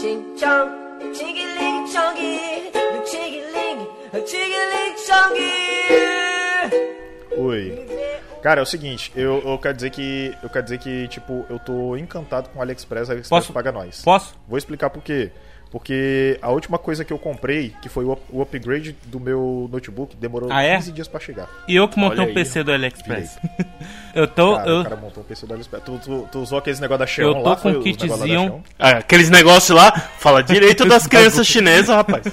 ching chong, chingy-ling chongy, chingy-ling, chingy-ling chongy. Oi. Cara, é o seguinte, eu, eu quero dizer que. Eu quero dizer que, tipo, eu tô encantado com o AliExpress, a AliExpress Posso? paga nós. Posso? Vou explicar por quê. Porque a última coisa que eu comprei, que foi o, up- o upgrade do meu notebook, demorou Ah, é? 15 dias pra chegar. E eu que montei Olha um. PC do AliExpress. eu tô. Cara, eu, o cara montou um PC do AliExpress. Tu, tu, tu usou aqueles negócio da Xeon Eu tô lá? com foi um o negócio lá da kitzinho. Ah, aqueles negócios lá, fala direito das crianças chinesas, rapaz.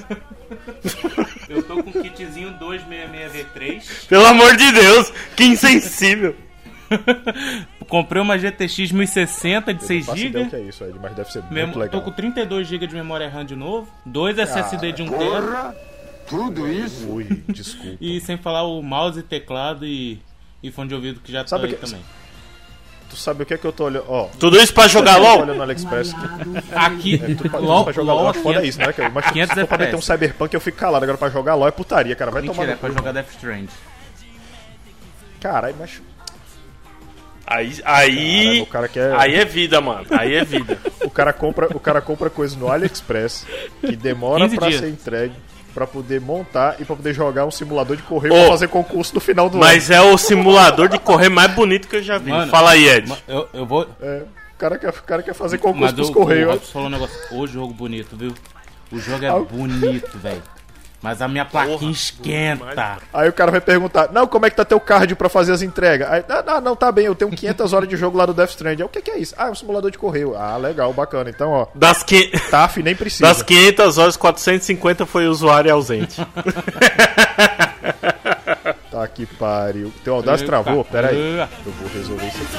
eu tô com um kitzinho 266V3. Pelo amor de Deus, que insensível. Comprei uma GTX 1060 de Eu 6 não faço ideia o GB. que é isso, Ed, mas deve ser Mesmo, muito legal. tô com 32 GB de memória RAM de novo, dois SSD de 1 TB Ui, desculpa. e sem falar o mouse, teclado e, e fone de ouvido que já Sabe tá que- também. Tu sabe o que é que eu tô olhando? Ó, Tudo isso pra jogar tô LOL? olhando no AliExpress. Aqui, É, tu pra, LOL, pra jogar LOL LOL, foda é- isso, né? cara? Mas se 500 for pra meter um. Cyberpunk eu fico calado. Agora pra jogar LOL é putaria, cara. Vai Mentira, é tomar pra no cu. jogar Death Strand. Caralho, mas... Aí, aí, Caralho, o cara quer... aí é vida, mano. Aí é vida. O cara compra, o cara compra coisa no AliExpress que demora 15 pra dias. ser entregue, pra poder montar e pra poder jogar um simulador de correio Ô, pra fazer concurso no final do Mas é o simulador de correr mais bonito que eu já vi. Mano, Fala aí, Ed. Eu, eu vou. ano. É, o cara quer, o cara quer fazer Mas concurso o, pros o correios. Robson falou um negócio. O jogo bonito, viu? O jogo é bonito, velho. Mas a minha plaquinha esquenta. Aí o cara vai perguntar, não, como é que tá teu card pra fazer as entregas? Aí, ah, não, não, tá bem, eu tenho 500 horas de jogo lá do Death Stranding. Aí, o que, que é isso? Ah, é um simulador de correio. Ah, legal, bacana. Então, ó, Das, que... TAF nem precisa. das 500 horas, 450 foi usuário ausente. Tá que pariu. Teu Audacity travou? Pera aí. Eu vou resolver isso aqui.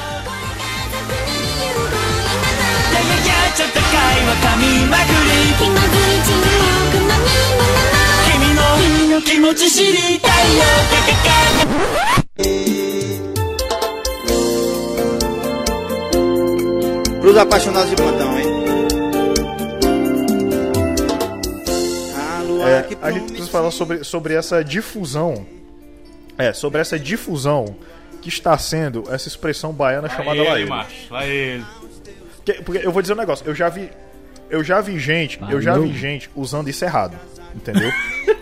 君の気持ち知りたいよカカカ Pros apaixonados de plantão, hein? A lua É, que a gente precisa falar sobre, sobre essa difusão. É, sobre essa difusão que está sendo essa expressão baiana chamada Vai lá ele, ele. macho. Vai ele. Que- Porque eu vou dizer um negócio, eu já vi. Eu já vi gente, eu já vi gente usando isso errado. Entendeu?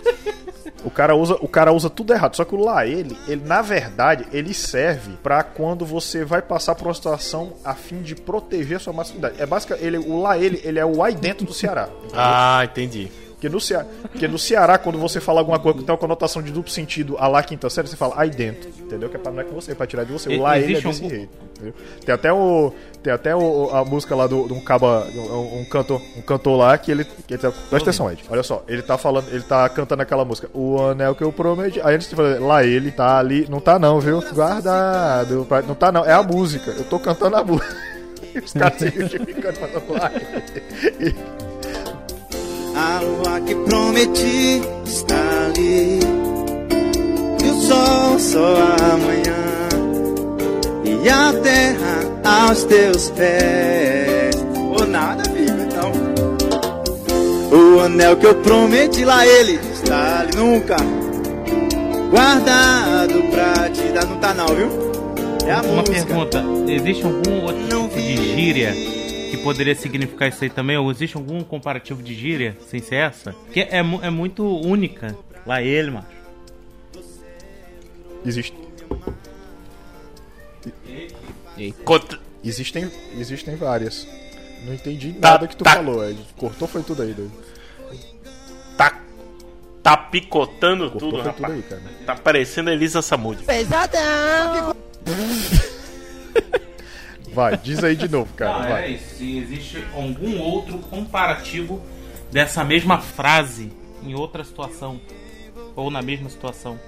O cara, usa, o cara usa tudo errado. Só que o lá ele, ele, na verdade, ele serve pra quando você vai passar por uma situação a fim de proteger a sua masculinidade. É basicamente, ele, o lá ele, ele é o aí dentro do Ceará. entendeu? Ah, entendi. Porque no, Ceará, porque no Ceará, quando você fala alguma coisa que tem uma conotação de duplo sentido, a lá quinta série, você fala aí dentro, entendeu? Que é pra, não é com você, é pra tirar de você. O lá ele é desse algum- jeito, entendeu? Tem até, o, tem até o, a música lá do, um caba, um, um cantor, um cantor lá que ele, que ele tá, presta atenção, Ed, olha só, ele tá falando, ele tá cantando aquela música, o anel que eu prometi, aí antes de falar, lá ele tá ali, não tá não, viu? Guardado, pra- não tá não, é a música, eu tô cantando a música. Os caras se justificando, falando lá. A lua que prometi está ali. E o sol só amanhã. E a terra aos teus pés. Ou nada, amigo, então. O anel que eu prometi lá, ele está ali nunca. Guardado pra te dar. Não tá, não, viu? É a Uma música. pergunta: existe algum outro tipo de gíria que poderia significar isso aí também? Ou existe algum comparativo de gíria sem ser essa? Que é, mu- é muito única. Lá ele, macho. Existe, Existem, existem várias. Não entendi Tá- nada que tu tá. falou, Ed. Cortou foi tudo aí, doido. Tá, tá picotando Cortou tudo, foi tudo rapaz. aí, cara. Tá parecendo a Elisa Samud. Vai, diz aí de novo, cara. Ah, vai. é isso. Se existe algum outro comparativo dessa mesma frase em outra situação. Ou na mesma situação.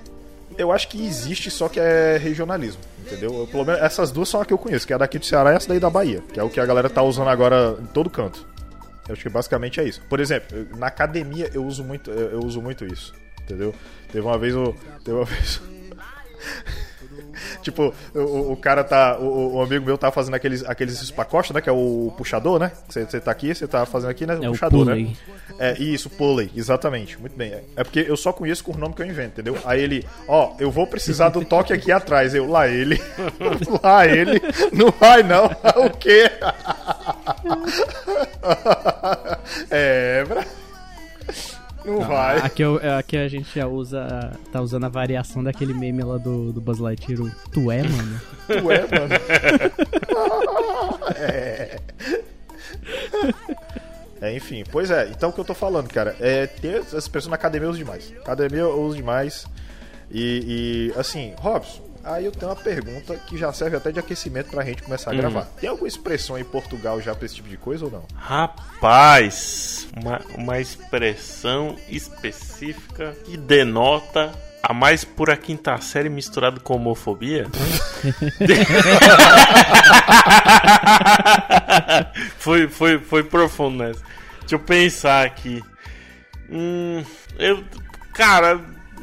Eu acho que existe, só que é regionalismo, entendeu? Eu, pelo menos essas duas são a que eu conheço, que é a daqui do Ceará e essa daí da Bahia, que é o que a galera tá usando agora em todo canto. Eu acho que basicamente é isso. Por exemplo, eu- na academia eu uso muito, eu, eu uso muito isso, entendeu? Teve uma vez o, teve uma vez Tipo, o- o, o cara tá. O, o amigo meu tá fazendo aqueles, aqueles espacosta, né? Que é o puxador, né? Você tá aqui, você tá fazendo aqui, né? É o puxador, né? pulley. É, isso, pulley, exatamente. Muito bem. É porque eu só conheço com o nome que eu invento, entendeu? Aí ele, ó, eu vou precisar do toque aqui atrás. Eu, lá ele. lá ele. Não vai não. O quê? É, bra... Não vai. Aqui, eu- aqui a gente já usa. Tá usando a variação daquele meme lá do, do Buzz Lightyear. Tu é, mano? Tu é, mano. é. É, enfim, pois é, então o que eu tô falando, cara, é ter essas pessoas na academia eu uso demais. Academia eu uso demais. E, e, assim, Robson, aí eu tenho uma pergunta que já serve até de aquecimento pra gente começar a gravar. Tem alguma expressão em Portugal já pra esse tipo de coisa ou não? Rapaz, uma, uma expressão específica que denota a mais pura quinta série misturado com homofobia? foi, foi, foi profundo nessa. Deixa eu pensar aqui. Hum, eu. Cara,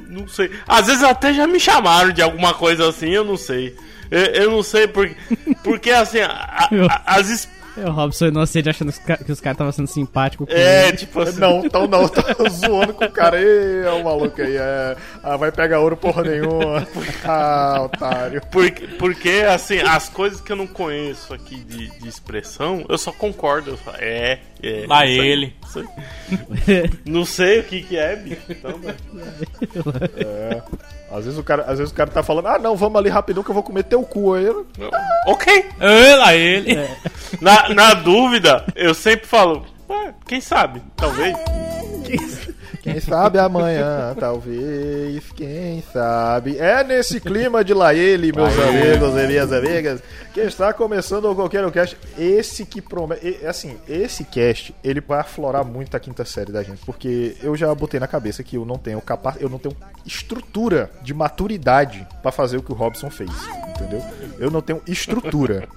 não sei. Às vezes até já me chamaram de alguma coisa assim, eu não sei. Eu, eu não sei porque. Porque assim, a- a- as es- o Robson inocente achando que os caras estavam sendo simpáticos com É, ele. tipo assim. Não, então não, tá zoando com o cara. Ê, é o maluco aí, é. Ah, vai pegar ouro porra nenhuma. Ah, otário. Porque, porque, assim, as coisas que eu não conheço aqui de, de expressão, eu só concordo. Eu falo, é, é. Lá ele. aí. Não sei o que que é, bicho. Então, né? Às vezes o cara, às vezes o cara tá falando, ah não, vamos ali rapidão que eu vou comer teu cu aí. eu- ok. É, lá ele. Na, na dúvida, eu sempre falo, "Ué, quem sabe? Talvez. Quem sabe amanhã, talvez, quem sabe. É nesse clima de lá ele, meus amigos e minhas amigas, que está começando o Coqueiro Cast. Esse que promete. Assim, esse cast, ele vai aflorar muito a quinta série da gente, porque eu já botei na cabeça que eu não tenho capa eu não tenho estrutura de maturidade pra fazer o que o Robson fez, entendeu? Eu não tenho estrutura.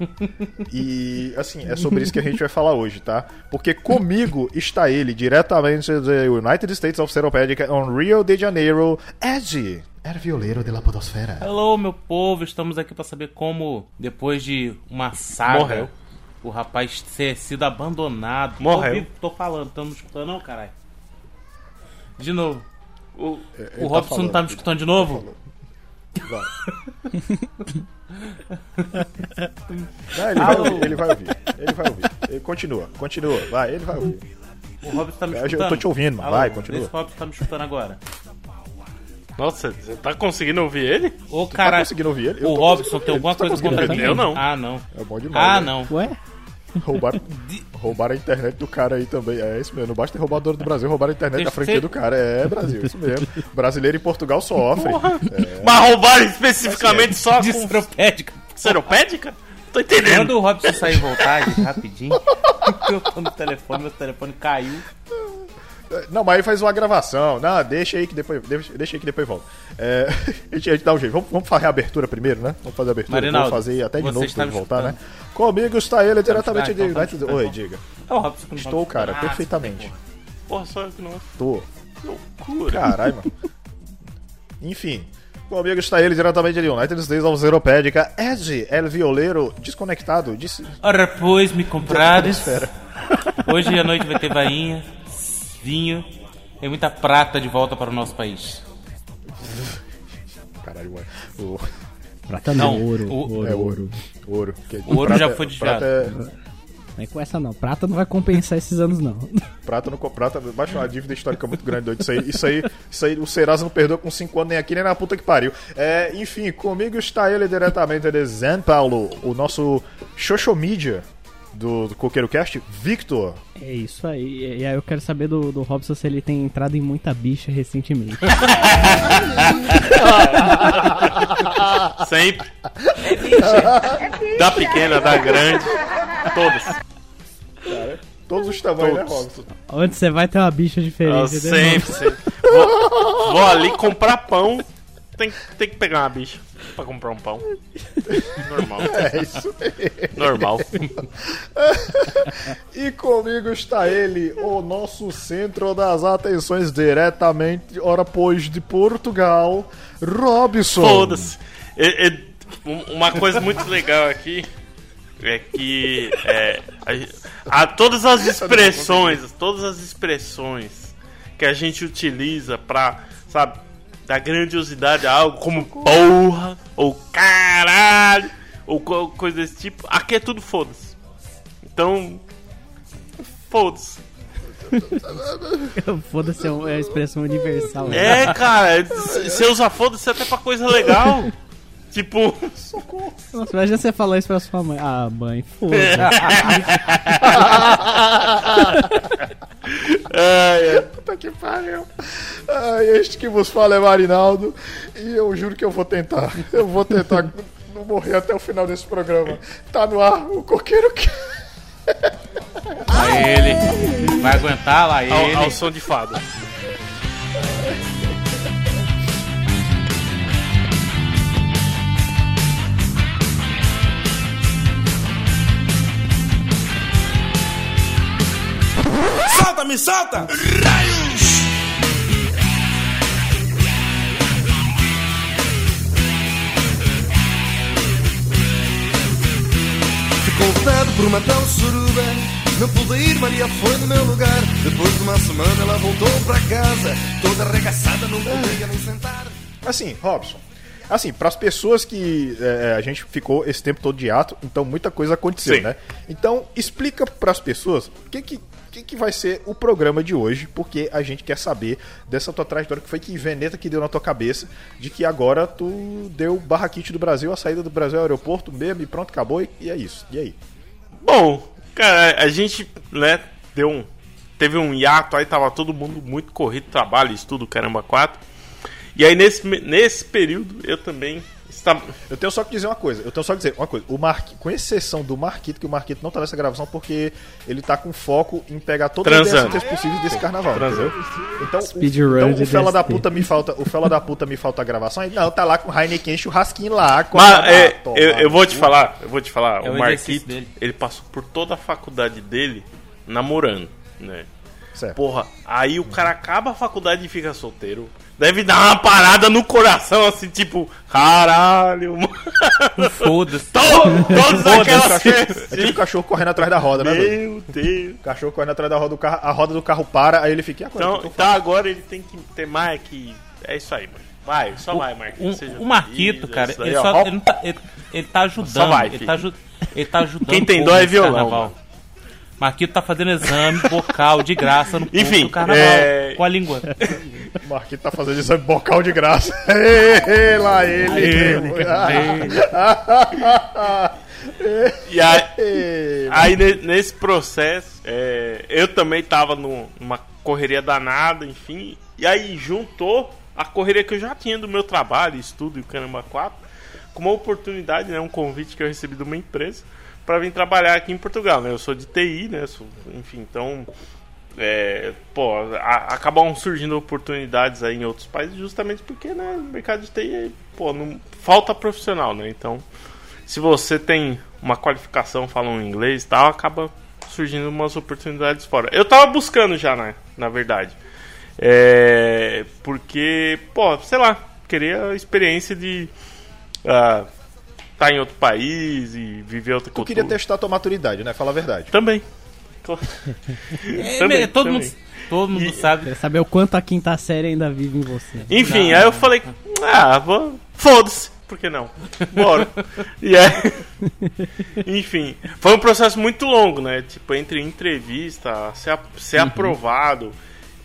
E, assim, é sobre isso que a gente vai falar hoje, tá? Porque comigo está ele, diretamente do United States of Seropédica, on Rio de Janeiro, Ed. Era violeiro de la podosfera. Hello, meu povo. Estamos aqui pra saber como, depois de uma saga, Morreu. o rapaz ter sido abandonado. Morreu. Tô, tô falando, tamo escutando, não, caralho? De novo. O, o Robson não tá me escutando de novo? Não, ele, vai ouvir, ele vai ouvir. Ele vai ouvir. Ele continua, continua. Vai, ele vai ouvir. O Robson tá me Eu já escutando? tô te ouvindo, mano. Vai, continua. Vê se o Robson tá me escutando agora. Nossa, você tá conseguindo ouvir ele? Ô, Tá cara, conseguindo ouvir ele? Eu o Robson tem alguma tá coisa conseguindo contra mim? Eu não. Ah, não. É bom demais. Ah, né? não. Ué? Roubaram, roubaram a internet do cara aí também. É isso mesmo. Não basta ter roubador do Brasil, roubaram a internet da franquia você- do cara. É Brasil, isso mesmo. Brasileiro em Portugal sofre. É, Mas roubaram especificamente só De com seropédica. seropédica? Tô entendendo. Quando o Robson sair e voltar, gente, rapidinho. Eu tô no telefone, meu telefone caiu. Não, mas aí faz uma gravação. Não, deixa aí que depois, deixa, deixa aí que depois volta. É, a, gente, a gente dá um jeito. Vamos, vamos fazer a abertura primeiro, né? Vamos fazer a abertura. Marinaldo, Vamos fazer até de novo pra voltar, né? Comigo está ele diretamente de United. Oi, diga. É o Robson que não Estou, cara. Ah, perfeitamente. Porra, só eu que não. Tô. Loucura. Caralho, mano. Enfim. Comigo está ele diretamente de United States of Europédica. Ed, El Violeiro, desconectado. Disse... Ora, pois, me comprares. Hoje à noite vai ter vainha, vinho e muita prata de volta para o nosso país. Caralho, mano. O... Prata não, Não, ouro, o- ouro, É ouro. ouro. Ouro. Que- O ouro já foi prata desviado. É- Não é com essa não. Prata não vai compensar esses anos, não. Prata não prata, baixa uma dívida histórica muito grande, doido. Isso aí, isso aí, isso aí o Serasa não perdoa com 5 anos nem aqui, nem na puta que pariu. É, enfim, comigo está ele diretamente de São Paulo, o nosso Xoxomídia do, do Coqueiro Cast, Victor. É isso aí. E aí eu quero saber do, do Robson se ele tem entrado em muita bicha recentemente. Sempre. Da pequena, da grande. Todas. Todos os tamanhos, né, Todos. Robson? Onde você vai ter uma bicha Eu diferente, né? sempre, sempre. Vou, vou ali comprar pão. Tem, tem que pegar uma bicha pra comprar um pão. Normal. É isso. Normal. E comigo está ele, o nosso centro das atenções, diretamente, ora pois, de Portugal, Robson. Foda-se. É- é- um- uma coisa muito legal aqui é que é, a- a- todas as expressões, todas as expressões que a gente utiliza pra, sabe, dar grandiosidade a algo como porra ou caralho ou co- coisa desse tipo, aqui é tudo foda-se. Então, foda-se. Foda-se, é é uma expressão universal. né? É, cara, você usa foda-se até pra coisa legal. Tipo, Nossa, imagina você falar isso pra sua mãe. Ah, mãe, foda-se. ai, ai. Puta que pariu. Ai, este que vos fala é Marinaldo. E eu juro que eu vou tentar. Eu vou tentar não morrer até o final desse programa. Tá no ar o coqueiro que. Lá ele. Vai aguentar lá ele. ao, ao som de fada. Solta, me solta! Ficou dado por uma tal suruba Não pude ir, Maria foi no meu lugar Depois de uma semana ela voltou pra casa Toda arregaçada, não podia nem sentar Assim, Robson. Assim, para as pessoas que é, a gente ficou esse tempo todo de ato, então muita coisa aconteceu, Sim. né? Então, explica para as pessoas o que que, que que vai ser o programa de hoje, porque a gente quer saber dessa tua trajetória que foi que veneta que deu na tua cabeça, de que agora tu deu barra kit do Brasil, a saída do Brasil ao aeroporto mesmo e pronto, acabou e, e é isso. E aí? Bom, cara, a gente, né, deu um. Teve um hiato aí, tava todo mundo muito corrido, trabalho, estudo, caramba, quatro. E aí nesse, nesse período eu também estava. Eu tenho só que dizer uma coisa. Eu tenho só que dizer uma coisa. O Marqui, com exceção do Marquito, que o Marquito não tá nessa gravação porque ele tá com foco em pegar todas as Transando. ideias possíveis desse carnaval. Transando. Entendeu? Então, o, Speedrun então o fela da puta me falta, o fela da puta me falta a gravação. Aí, não, tá lá com o Heineken churrasquinho lá. Com Mas a- é, toma. eu, eu vou te falar, eu vou te falar, É o o Marquito, dele. ele passou por toda a faculdade dele namorando, né? Certo. Porra, aí o cara acaba a faculdade e fica solteiro. Deve dar uma parada no coração, assim, tipo, caralho, mano. Foda-se. To- Todas aquelas É tipo o cachorro correndo atrás da roda, né? doido? Meu Deus. O cachorro correndo atrás da roda do carro, a roda do carro para, aí ele fica. "E agora, o Então, então agora ele tem que ter mais que. É isso aí, mano. Vai, só vai, Marquito. Um- o Marquito, feliz, cara, é aí, ele, ó. só, ele, não tá, ele, ele tá ajudando. Só vai, ele, tá, ele tá ajudando. Quem o tem dó é violão, carnaval. mano. Marquito tá fazendo exame bocal de graça no Enfim, do carnaval. é- Com a língua. O Marquito tá fazendo exame bocal de graça. Lá ele. E aí, aí ne- nesse processo, é, eu também tava num- numa correria danada, enfim. E aí juntou a correria que eu já tinha do meu trabalho, estudo e o Caramba 4, com uma oportunidade, né, um convite que eu recebi de uma empresa para vir trabalhar aqui em Portugal. Né? Eu sou de TI, né? sou- enfim, então. É, pô, a- acabam surgindo oportunidades aí em outros países justamente porque né, no mercado de TI pô, não, falta profissional, né? Então, se você tem uma qualificação, fala um inglês e tal, acaba surgindo umas oportunidades fora. Eu tava buscando já, né? Na verdade. É, porque, pô, sei lá, queria a experiência de estar tá em outro país e viver outra Tu cultura. queria testar tua maturidade, né? Fala a verdade. Também. É, Também, todo, também. Mundo, todo mundo E- sabe. Quer saber o quanto a quinta série ainda vive em você. Enfim, aí eu falei, ah, vou, foda-se, por que não? Bora. e aí, enfim, foi um processo muito longo, né? Tipo, entre entrevista, ser, a- ser aprovado,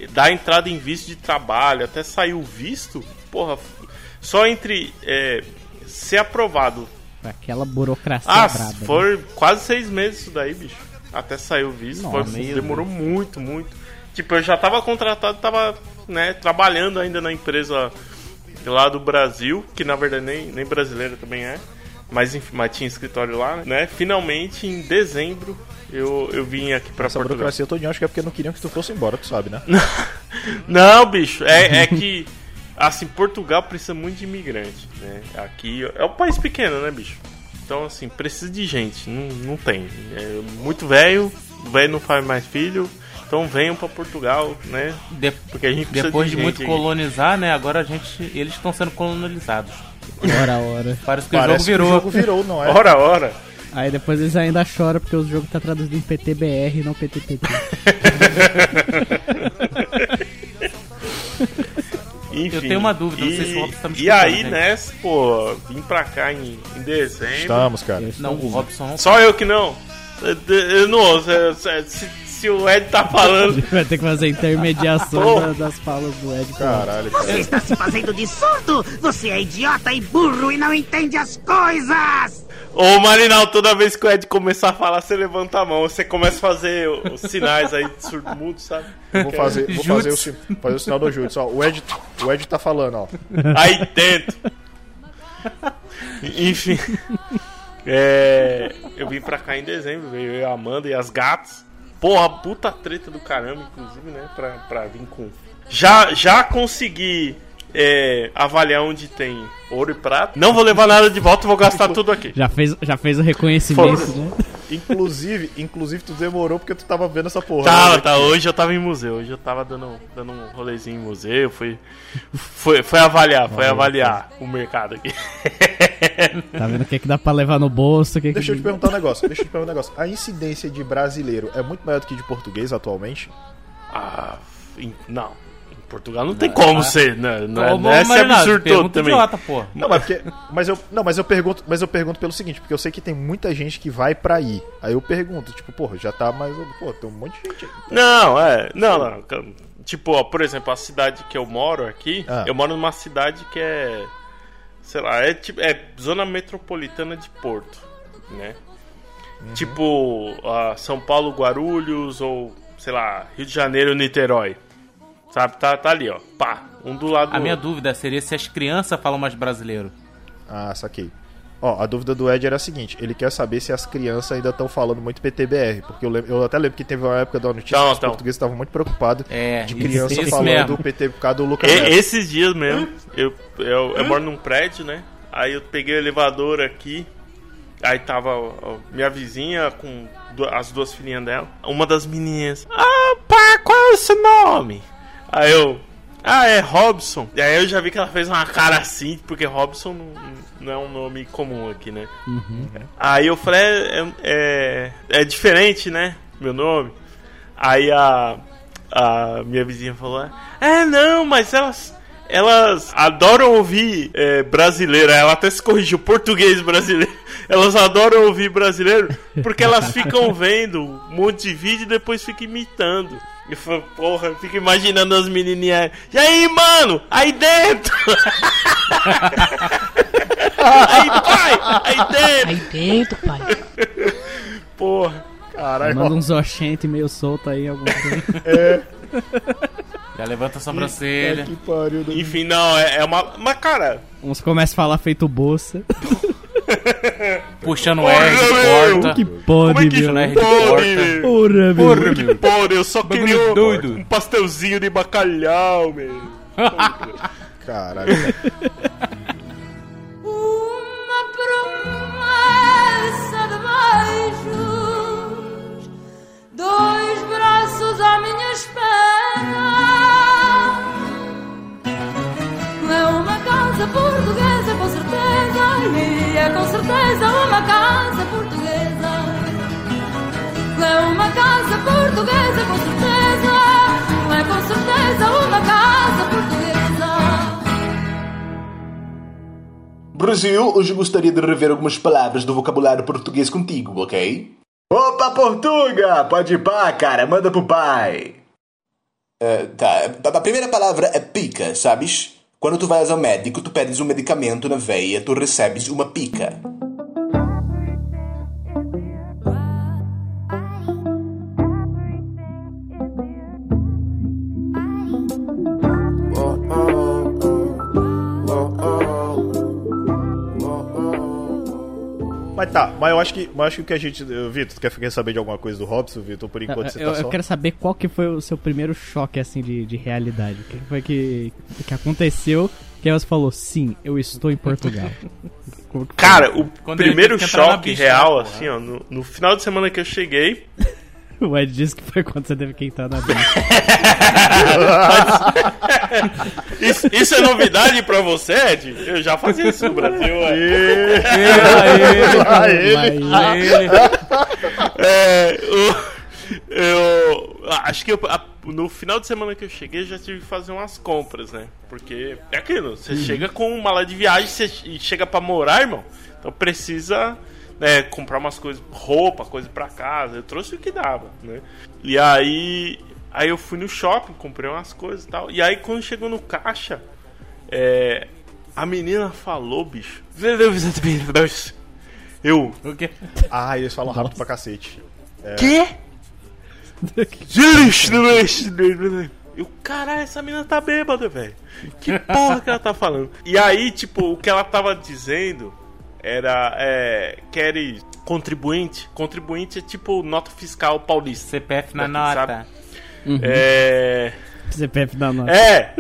dar entrada em visto de trabalho, até sair o visto, porra, só entre é, ser aprovado. Aquela burocracia Ah, braba. né? foi quase seis meses isso daí, bicho. Até sair o visto. Nossa, Foi- demorou muito, muito. Tipo, eu já tava contratado, tava, né, trabalhando ainda na empresa lá do Brasil, que na verdade nem, nem brasileira também é. Mas enfim, mas tinha escritório lá, né? Finalmente, em dezembro, eu, eu vim aqui pra Essa Portugal. burocracia todinha, acho que é porque não queriam que tu fosse embora, tu sabe, né? Não, bicho, é, é que assim, Portugal precisa muito de imigrante, né? Aqui é um país pequeno, né, bicho? Então, assim, precisa de gente, não, não tem. É muito velho, velho não faz mais filho, então venham pra Portugal, né? De- Porque a gente precisa depois de, de muito colonizar, né? Agora a gente. Eles estão sendo colonizados. Hora a hora. Parece que Parece o jogo virou. que o jogo virou, não é? Ora, ora. Aí depois eles ainda choram porque o jogo tá traduzido em PTBR e não PTPT. Enfim, Eu tenho uma dúvida, não e, sei se o Robson tá me E aí, nessa, pô, vim pra cá em, em dezembro. Estamos, cara. Não, o Robson não. Só eu que não. Eu- Eu não Se, se o Ed tá falando. Vai ter que fazer a intermediação das falas do Ed. Caralho, cara. Você está se fazendo de surdo? Você é idiota e burro e não entende as coisas! Ô Marinal, toda vez que o Ed começar a falar, você levanta a mão. Você começa a fazer os sinais aí de surdo mudo, sabe? Eu Vou fazer, vou fazer o, fazer o sinal do Jutsu. Ó, o, Ed, o Ed tá falando, ó. Aí dentro. Enfim. É, eu vim pra cá em dezembro, veio eu e a Amanda e as gatas. Porra, puta treta do caramba, inclusive, né? Pra, pra vir com. Já, já consegui é, avaliar onde tem ouro e prata. Não vou levar nada de volta, vou gastar tudo aqui. Já fez, já fez o reconhecimento, né? Inclusive, inclusive tu demorou porque tu tava vendo essa porra. Tá, né? tá. Hoje eu tava em museu. Hoje eu tava dando, dando um rolezinho em museu. Fui, foi, foi avaliar, foi avaliar o mercado aqui. Tá vendo o que, que dá pra levar no bolso? o Que Deixa eu que... te perguntar um negócio. Deixa eu te perguntar um negócio. A incidência de brasileiro é muito maior do que de português atualmente? Ah, não. Portugal não tem como ser, né? Não, é- não é esse absurdo todo também. idiota, porra. Não, mas porque. Mas eu, não, mas eu pergunto, mas eu pergunto pelo seguinte, porque eu sei que tem muita gente que vai pra ir. Aí eu pergunto, tipo, porra, já tá mais. Pô, tem um monte de gente aí. Não, é. Não, não. Tipo, ó, por exemplo, a cidade que eu moro aqui, Ah. eu moro numa cidade que é. Sei lá, é tipo. É zona metropolitana de Porto, né? Tipo, ah, São Paulo, Guarulhos, ou, sei lá, Rio de Janeiro, Niterói. Sabe? Tá, tá ali, ó. Pá. Um do lado do A minha outro. dúvida seria se as crianças falam mais brasileiro. Ah, saquei. Ó, a dúvida do Ed era a seguinte: ele quer saber se as crianças ainda estão falando muito PTBR. Porque eu, lembro- eu até lembro que teve uma época da notícia Tão, que os portugueses estavam muito preocupados É, de isso- criança isso falando mesmo. PT por causa do Lucas E- Neto. esses dias mesmo, eu, eu, eu moro num prédio, né? Aí eu peguei o elevador aqui. Aí tava ó, minha vizinha com as duas filhinhas dela. Uma das menininhas. Ah, pá, qual é o seu nome? Aí eu. Ah, é Robson. E aí eu já vi que ela fez uma cara assim, porque Robson não, não é um nome comum aqui, né? Aí eu falei, é, é, é diferente, né? Meu nome. Aí a, a minha vizinha falou: É, não, mas elas. Elas adoram ouvir é, brasileiro. Ela até se corrigiu, português brasileiro. Elas adoram ouvir brasileiro porque elas ficam vendo um monte de vídeo e depois ficam imitando. E falei, porra, eu fico imaginando as menininhas. E aí, mano? Aí dentro! aí, pai! Aí dentro! Aí dentro, pai. Porra. Caralho, Manda uns oxente meio solto aí, alguma coisa. Já levanta a sobrancelha. que pariu. do- Enfim, não, é, é uma. Mas, cara, Uns começam a falar feito bolsa. Puxando o Porra, R de porta. Que pode, como é que meu. pode, meu? Porra, meu. Porra, meu. Porra, eu só Bagulho queria um, doido. um pastelzinho de bacalhau, meu. Caralho. cara. Uma promessa de beijos, dois braços à minha espera. E é com certeza uma casa portuguesa. É uma casa portuguesa, com certeza, é com certeza uma casa portuguesa. Brasil, hoje gostaria de rever algumas palavras do vocabulário português contigo, ok? Opa, Portuga! Pode ir pá, cara, manda pro pai. Eh, tá, a primeira palavra é pica, sabes? Quando tu vais ao médico, tu pedes um medicamento na veia, tu recebes uma pica. Tá, mas eu acho que, mas eu acho que o que a gente. Vitor, tu quer quer saber de alguma coisa do Robson, Vitor? Por enquanto você eu, tá eu só. quero saber qual que foi o seu primeiro choque, assim, de, de realidade. O que foi que, que aconteceu que você falou, sim, eu estou em Portugal. Cara, o Quando primeiro choque real, né, porra? assim, ó, no, no final de semana que eu cheguei. o Ed disse que foi quando você teve que entrar na bicha. Isso, isso é novidade pra você, Ed? Eu já fazia isso no Brasil, ué. Lá ele. Lá ele. Ele. É, o- eu acho que eu- a- no final de semana que eu cheguei já tive que fazer umas compras, né? Porque é aquilo, você chega com uma mala de viagem você, e chega pra morar, irmão. Então precisa né, comprar umas coisas, roupa, coisa pra casa. Eu trouxe o que dava, né? E aí, aí eu fui no shopping, comprei umas coisas e tal. E aí quando chegou no caixa, é, a menina falou, bicho. Eu. O quê? Ah, eles falam rápido pra cacete. Quê? Eu, caralho, essa menina tá bêbada, velho. Que porra que ela tá falando? E aí, tipo, o que ela tava dizendo era. É, queres contribuinte? Contribuinte é tipo nota fiscal paulista. CPF na Daqui, nota. sabe? É. CPF da nota. É!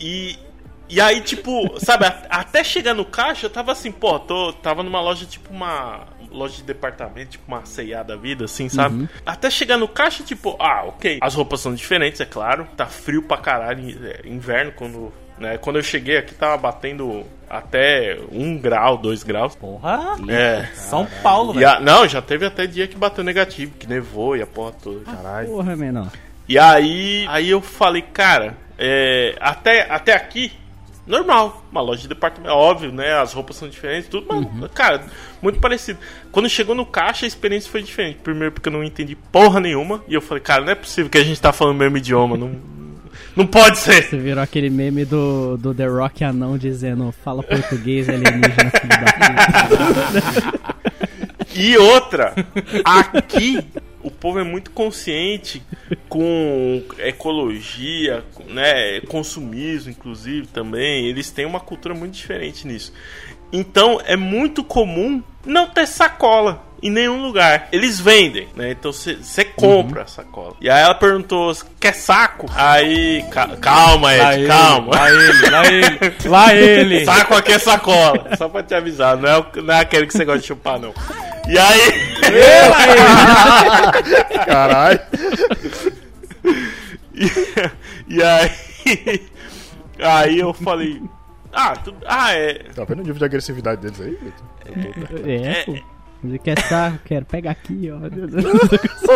E. E aí, tipo, sabe, até chegar no caixa, eu tava assim, pô, tô, tava numa loja, tipo uma loja de departamento, tipo uma ceia da vida, assim, sabe? Até chegar no caixa, tipo, ah, ok. As roupas são diferentes, é claro. Tá frio pra caralho, é, inverno, quando. Né, quando eu cheguei aqui, tava batendo até um grau, dois graus. Porra! É. São Paulo, velho. a- não, já teve até dia que bateu negativo, que nevou e a porra toda. Caralho. Porra, menor. E aí, aí eu falei, cara, é, até, até aqui, normal. Uma loja de departamento, óbvio, né? As roupas são diferentes, tudo, mas, cara, muito parecido. Quando chegou no caixa, a experiência foi diferente. Primeiro porque eu não entendi porra nenhuma. E eu falei, cara, não é possível que a gente tá falando o mesmo idioma. Não, não pode ser. Você virou aquele meme do, do The Rock anão dizendo fala português alienígena, filho da. E outra, aqui o povo é muito consciente com ecologia, né, consumismo, inclusive também. Eles têm uma cultura muito diferente nisso. Então é muito comum não ter sacola em nenhum lugar. Eles vendem, né? Então você compra a sacola. E aí ela perguntou: quer saco? Aí, ca- calma, Ed, Lá ele, calma. lá ele, lá ele, lá ele. Saco aqui é sacola. Só pra te avisar, não é, não é aquele que você gosta de chupar, não. E aí. Caralho. E, e aí. Aí eu falei. Ah, tu, ah, é. Tá vendo o nível de agressividade deles aí, Vitor? É, pô. Ele quer saco, quero, pega aqui, ó.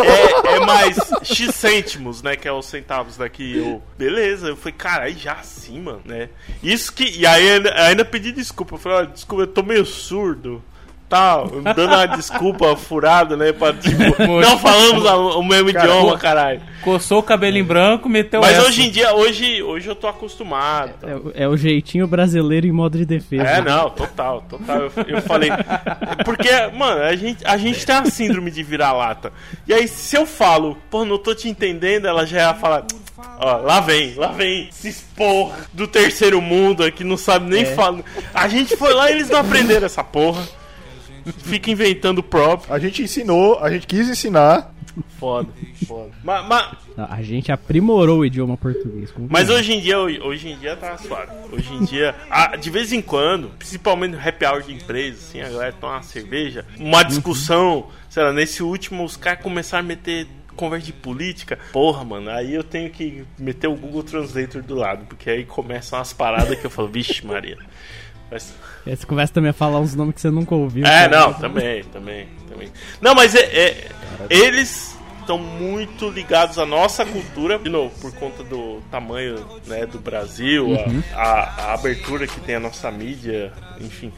É, é mais X cêntimos, né? Que é os centavos daqui. Eu, beleza, eu falei, cara, aí já acima, né? Isso que. E aí ainda, ainda pedi desculpa. Eu falei, olha, desculpa, eu tô meio surdo. Tal, dando uma desculpa furada, né? Pra, tipo, não falamos a- o mesmo Cara, idioma, caralho. Coçou o cabelo em branco, meteu Mas essa. hoje em dia, hoje, hoje eu tô acostumado. É, o- é o jeitinho brasileiro em modo de defesa. É, não, total, total. Eu, eu falei. Porque, mano, a gente, a gente tem a síndrome de vira-lata. E aí, se eu falo, pô, não tô te entendendo, ela já ia falar. Ó, lá vem, lá vem, esses porra do terceiro mundo aqui, não sabe nem falar. A gente foi lá e eles não aprenderam essa porra. Fica inventando próprio. A gente ensinou, a gente quis ensinar. Foda, foda. Mas, A gente aprimorou o idioma português. como Mas é? hoje em dia, hoje em dia tá suave. Hoje em dia, ah, de vez em quando, principalmente no happy hour de empresa, assim, a galera toma uma cerveja, uma discussão, sei lá, nesse último os caras começaram a meter conversa de política. Porra, mano, aí eu tenho que meter o Google Translator do lado, porque aí começam umas paradas que eu falo, vixe, Maria. Mas- Aí você começa também a falar uns nomes que você nunca ouviu. é, cara. não, também, também, também. Não, mas é, é- eles estão muito ligados à nossa cultura, de novo, por conta do tamanho né, do Brasil, a- a, a abertura que tem a nossa mídia, enfim.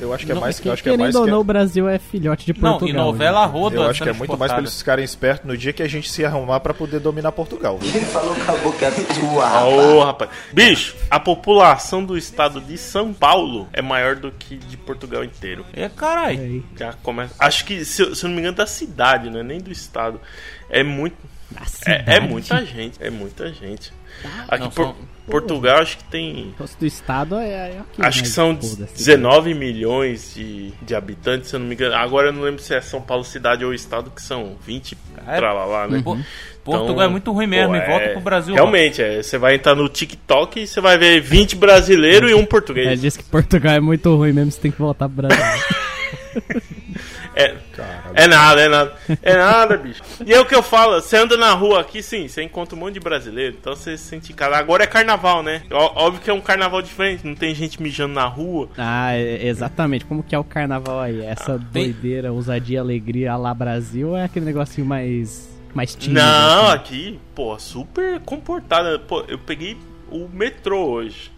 Eu acho que é mais, Que, eu acho que é mais ou que não, o Brasil é filhote de Não, Portugal. e novela né? roda. eu acho que é muito mais pra exportada. eles ficarem espertos no dia que a gente se arrumar pra poder dominar Portugal. Ele falou com a boca tua, Ah, ô, rapaz. Bicho, a população do estado de São Paulo é maior do que de Portugal inteiro. É, caralho. Aí, Já começa. Acho que, se, se eu não me engano, da cidade, né? Nem do estado. É muito. É, é muita gente, é muita gente. Aqui Não, por- são- Portugal acho que tem. Se do estado, é, é aqui. Acho que são foda-se. 19 milhões de, de habitantes, se eu não me engano. Agora eu não lembro se é São Paulo cidade ou estado, que são 20 É. tralalá, né? Pô, Portugal é muito ruim mesmo, pô, e volta é- pro Brasil. Realmente, é, você vai entrar no TikTok e você vai ver 20 brasileiros e um Ele português. disse que Portugal é muito ruim mesmo, você tem que voltar pro Brasil. É, é nada, é nada. É nada, bicho. E é o que eu falo, você anda na rua aqui, sim, você encontra um monte de brasileiro, então você se sente em casa. Agora é carnaval, né? Ó- Óbvio que é um carnaval diferente, não tem gente mijando na rua. ah, é- exatamente. Como que é o carnaval aí? Essa tem- doideira, ousadia, alegria lá Brasil ou é aquele negocinho mais, mais tímido? Não, assim? aqui, pô, super comportada. Pô, eu peguei o metrô hoje.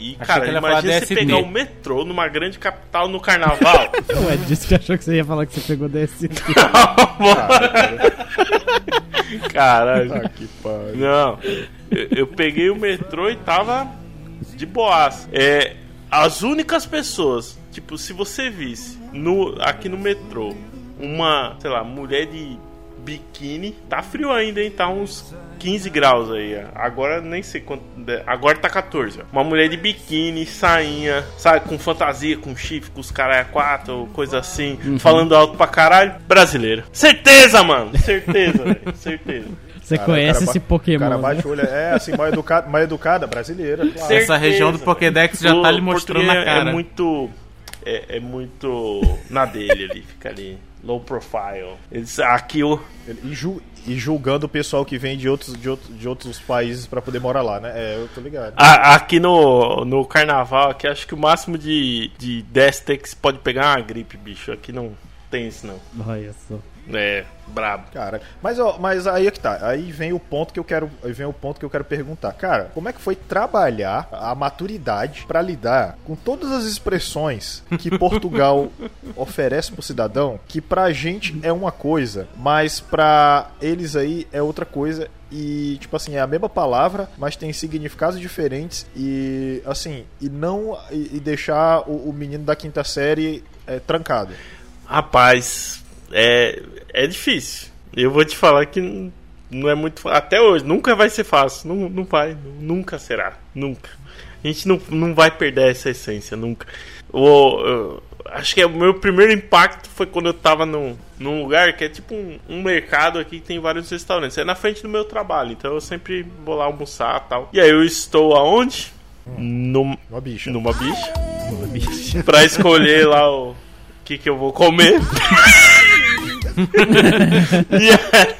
E, Achei cara, que ele ia falar imagina você pegar o metrô numa grande capital no carnaval. Ué, disse que achou que você ia falar que você pegou DST. Caralho. Ah, que pariu. Não, eu, eu peguei o metrô e tava de boas. É, as únicas pessoas, tipo, se você visse no, aqui no metrô uma, sei lá, mulher de biquíni, tá frio ainda, hein? Tá uns 15 graus aí. Agora nem sei quanto. Agora tá 14. ó. Uma mulher de biquíni, sainha, sabe, com fantasia, com chifre, com os caras quatro, coisa assim, falando alto pra caralho. Brasileira. Certeza, mano! Certeza, velho. Certeza. Você Cara, conhece esse Pokémon? Cara né? olho, é assim, mal educada, mal educada brasileira. Claro. Certeza, Essa região do. Pokédex já O tá lhe mostrando português na cara. É muito. É, é muito na dele ali, fica ali. Low profile. Eles, aqui o. E, ju- e julgando o pessoal que vem de outros, de outros, de outros países pra poder morar lá, né? É, eu tô ligado. a- aqui no, no carnaval, aqui acho que o máximo de, de DST que se pode pegar é uma gripe, bicho. Aqui não tem isso não. Olha só. É, brabo. Cara, mas, ó, mas aí é que tá. Aí vem o ponto que eu quero, aí vem o ponto que eu quero perguntar. Cara, como é que foi trabalhar a maturidade pra lidar com todas as expressões que Portugal oferece pro cidadão, que pra gente é uma coisa, mas pra eles aí é outra coisa e tipo assim, é a mesma palavra, mas tem significados diferentes e assim, e não e, e deixar o, o menino da quinta série é, trancado. Rapaz, é, é difícil. Eu vou te falar que não é muito Até hoje, nunca vai ser fácil. Não, não vai, nunca será. Nunca. A gente não, não vai perder essa essência, nunca. O, eu- acho que é o meu primeiro impacto foi quando eu tava num, num lugar que é tipo um, um mercado aqui que tem vários restaurantes. É na frente do meu trabalho, então eu sempre vou lá almoçar e tal. E aí eu estou aonde? Num, Uma bicha. numa bicha. pra escolher lá o que, que eu vou comer. e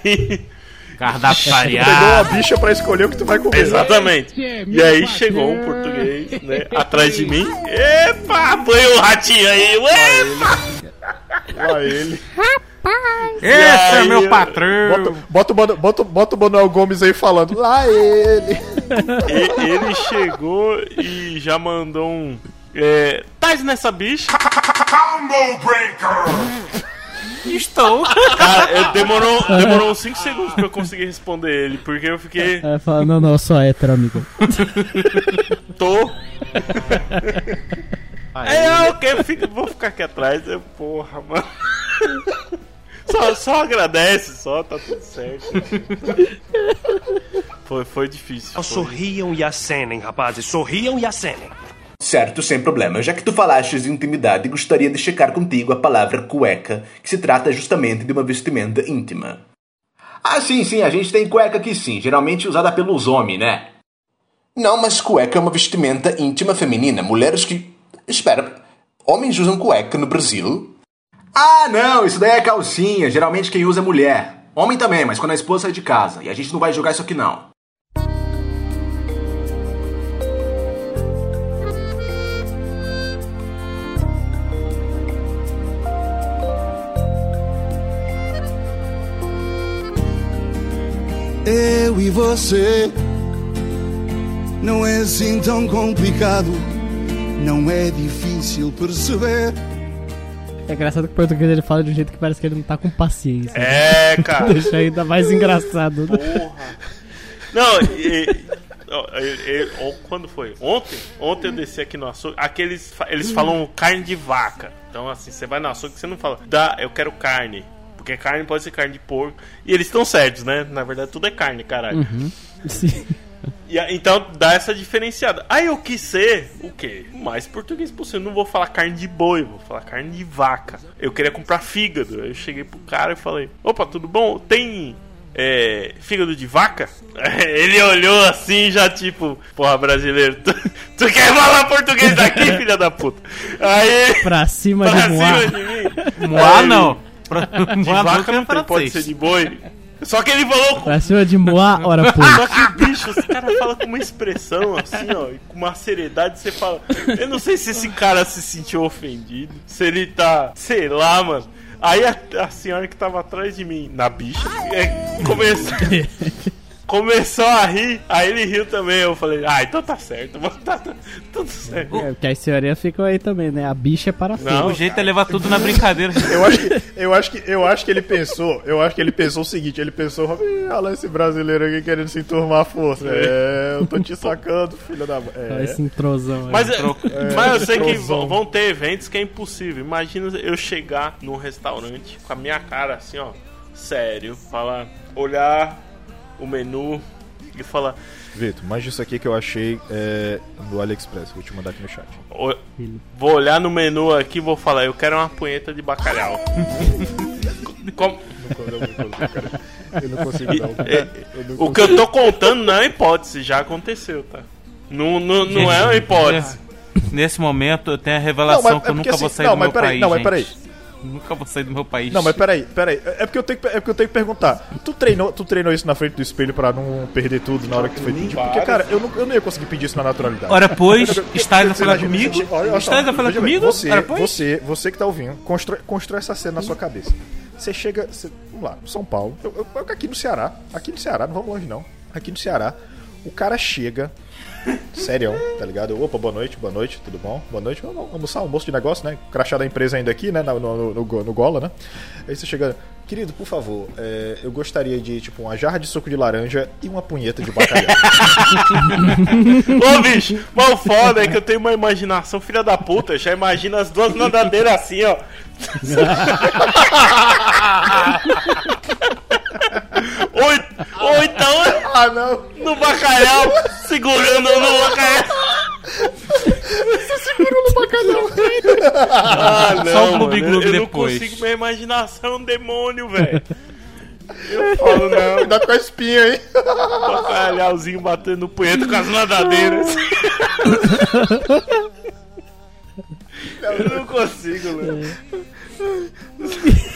aí. Cardápio Pegou uma variado. bicha pra escolher o que tu vai comer. Exatamente. E aí chegou um português, né, atrás de mim. Epa, põe o ratinho aí. Epa! Lá ele. Esse é aí, meu eu- patrão. Bota, bota, bota, bota o Manuel Gomes aí falando. Lá ele. E- ele chegou e já mandou um. É, Tais nessa bicha. Estou. Cara, eu- demorou, demorou uns 5 segundos pra eu conseguir responder ele, porque eu fiquei. Aí fala, não, não, eu sou hétero, amigo. Tô. Aí eu, ok, fica, vou ficar aqui atrás. Eu, porra, mano. Só, só agradece, só, tá tudo certo. Foi, foi difícil. Foi. Sorriam e acenem, rapazes, sorriam e acenem. Certo, sem problema. Já que tu falaste de intimidade, gostaria de checar contigo a palavra cueca, que se trata justamente de uma vestimenta íntima. Ah, sim, sim, a gente tem cueca aqui sim, geralmente usada pelos homens, né? Não, mas cueca é uma vestimenta íntima feminina. Mulheres que. Espera, homens usam cueca no Brasil? Ah, não, isso daí é calcinha, geralmente quem usa é mulher. Homem também, mas quando a esposa sai de casa. E a gente não vai jogar isso aqui não. Eu e você não é assim tão complicado, não é difícil perceber. É engraçado que o português ele fala de um jeito que parece que ele não tá com paciência. É, cara. Deixa ainda mais engraçado. Porra. Não, e, e- e- e- quando foi? Ontem? Ontem eu desci aqui no açougue. Aqueles, fa- eles falam carne de vaca. Então, assim, você vai no açougue você não fala, dá, eu quero carne. Porque carne pode ser carne de porco. E eles estão certos, né? Na verdade, tudo é carne, caralho. Uhum. Sim. E então dá essa diferenciada. Aí eu quis ser o quê? O mais português possível. Não vou falar carne de boi, vou falar carne de vaca. Eu queria comprar fígado. Aí eu cheguei pro cara e falei: Opa, tudo bom? Tem é, fígado de vaca? Ele olhou assim, já tipo: Porra, brasileiro, tu, tu quer falar português daqui, filha da puta? Aí. Pra cima Pra de Moá. cima de mim. Moá não. Pra- De vaca não tem, pode ser de boi. Só que ele falou com Pra cima de Moá, ora só pois. que o bicho, esse cara fala com uma expressão assim, ó, com uma seriedade, você fala. Eu não sei se esse cara se sentiu ofendido, se ele tá. Sei lá, mano. Aí a, a senhora que tava atrás de mim, na bicha, é, começou. começou a rir, aí ele riu também. Eu falei, ah, então tá certo, mano, tá, tá tudo certo. É, porque as senhorinhas ficam aí também, né? A bicha é para Não, O jeito é levar tudo na brincadeira. Eu acho, que, eu, acho que, eu acho que ele pensou, eu acho que ele pensou o seguinte, ele pensou, "Ih, olha lá esse brasileiro aqui querendo se enturmar a força. É, eu tô te sacando, filha da mãe. Olha É. esse entrosão aí. Mas, mas eu sei que vão vão ter eventos que é impossível. Imagina eu chegar num restaurante com a minha cara assim, ó, sério, falar, olhar o menu e falar, Vitor, manja isso aqui que eu achei é, no AliExpress, vou te mandar aqui no chat. o- vou olhar no menu aqui e vou falar, eu quero uma punheta de bacalhau. Como- Eu não consigo o que eu tô contando não é hipótese, já aconteceu, tá? Não, não, não é uma hipótese. Nesse momento eu tenho a revelação Não, mas que eu é porque nunca assim- vou sair não, do mas meu peraí, país. não, mas peraí. Nunca vou sair do meu país. Não, mas peraí, peraí. É porque eu tenho que, é porque eu tenho que perguntar. Tu treinou, tu treinou isso na frente do espelho pra não perder tudo na hora que tu foi pedir? Porque, cara, eu não, eu não ia conseguir pedir isso na naturalidade. Ora, pois, estás a falar comigo? Estás a falar comigo? Você, Ora, pois. você, você que tá ouvindo, constrói, constrói essa cena na sua cabeça. Você chega, você- vamos lá, São Paulo, eu- eu- aqui no Ceará, aqui no Ceará, não vamos longe não. Aqui no Ceará, o cara chega, Sério, tá ligado? Opa, boa noite, boa noite, tudo bom? Boa noite, vamos almoçar, almoço de negócio, né? Crachá da empresa ainda aqui, né? No, no, no, no Gola, né? Aí você chega, querido, por favor, é, eu gostaria de, tipo, uma jarra de suco de laranja e uma punheta de bacalhau. Ô, bicho, mas o foda é que eu tenho uma imaginação filha da puta. Eu já imagino as duas nadadeiras assim, ó. ou, ou então ah, não. no bacalhau, segurando no bacalhau. Você segurou no bacalhau. Ah, não, Só o mano, Gloob eu, eu não depois. consigo, minha imaginação é um demônio, velho. Eu falo, não, Cuidado com a espinha aí. bacalhauzinho batendo punheta com as nadadeiras. Eu não consigo, velho.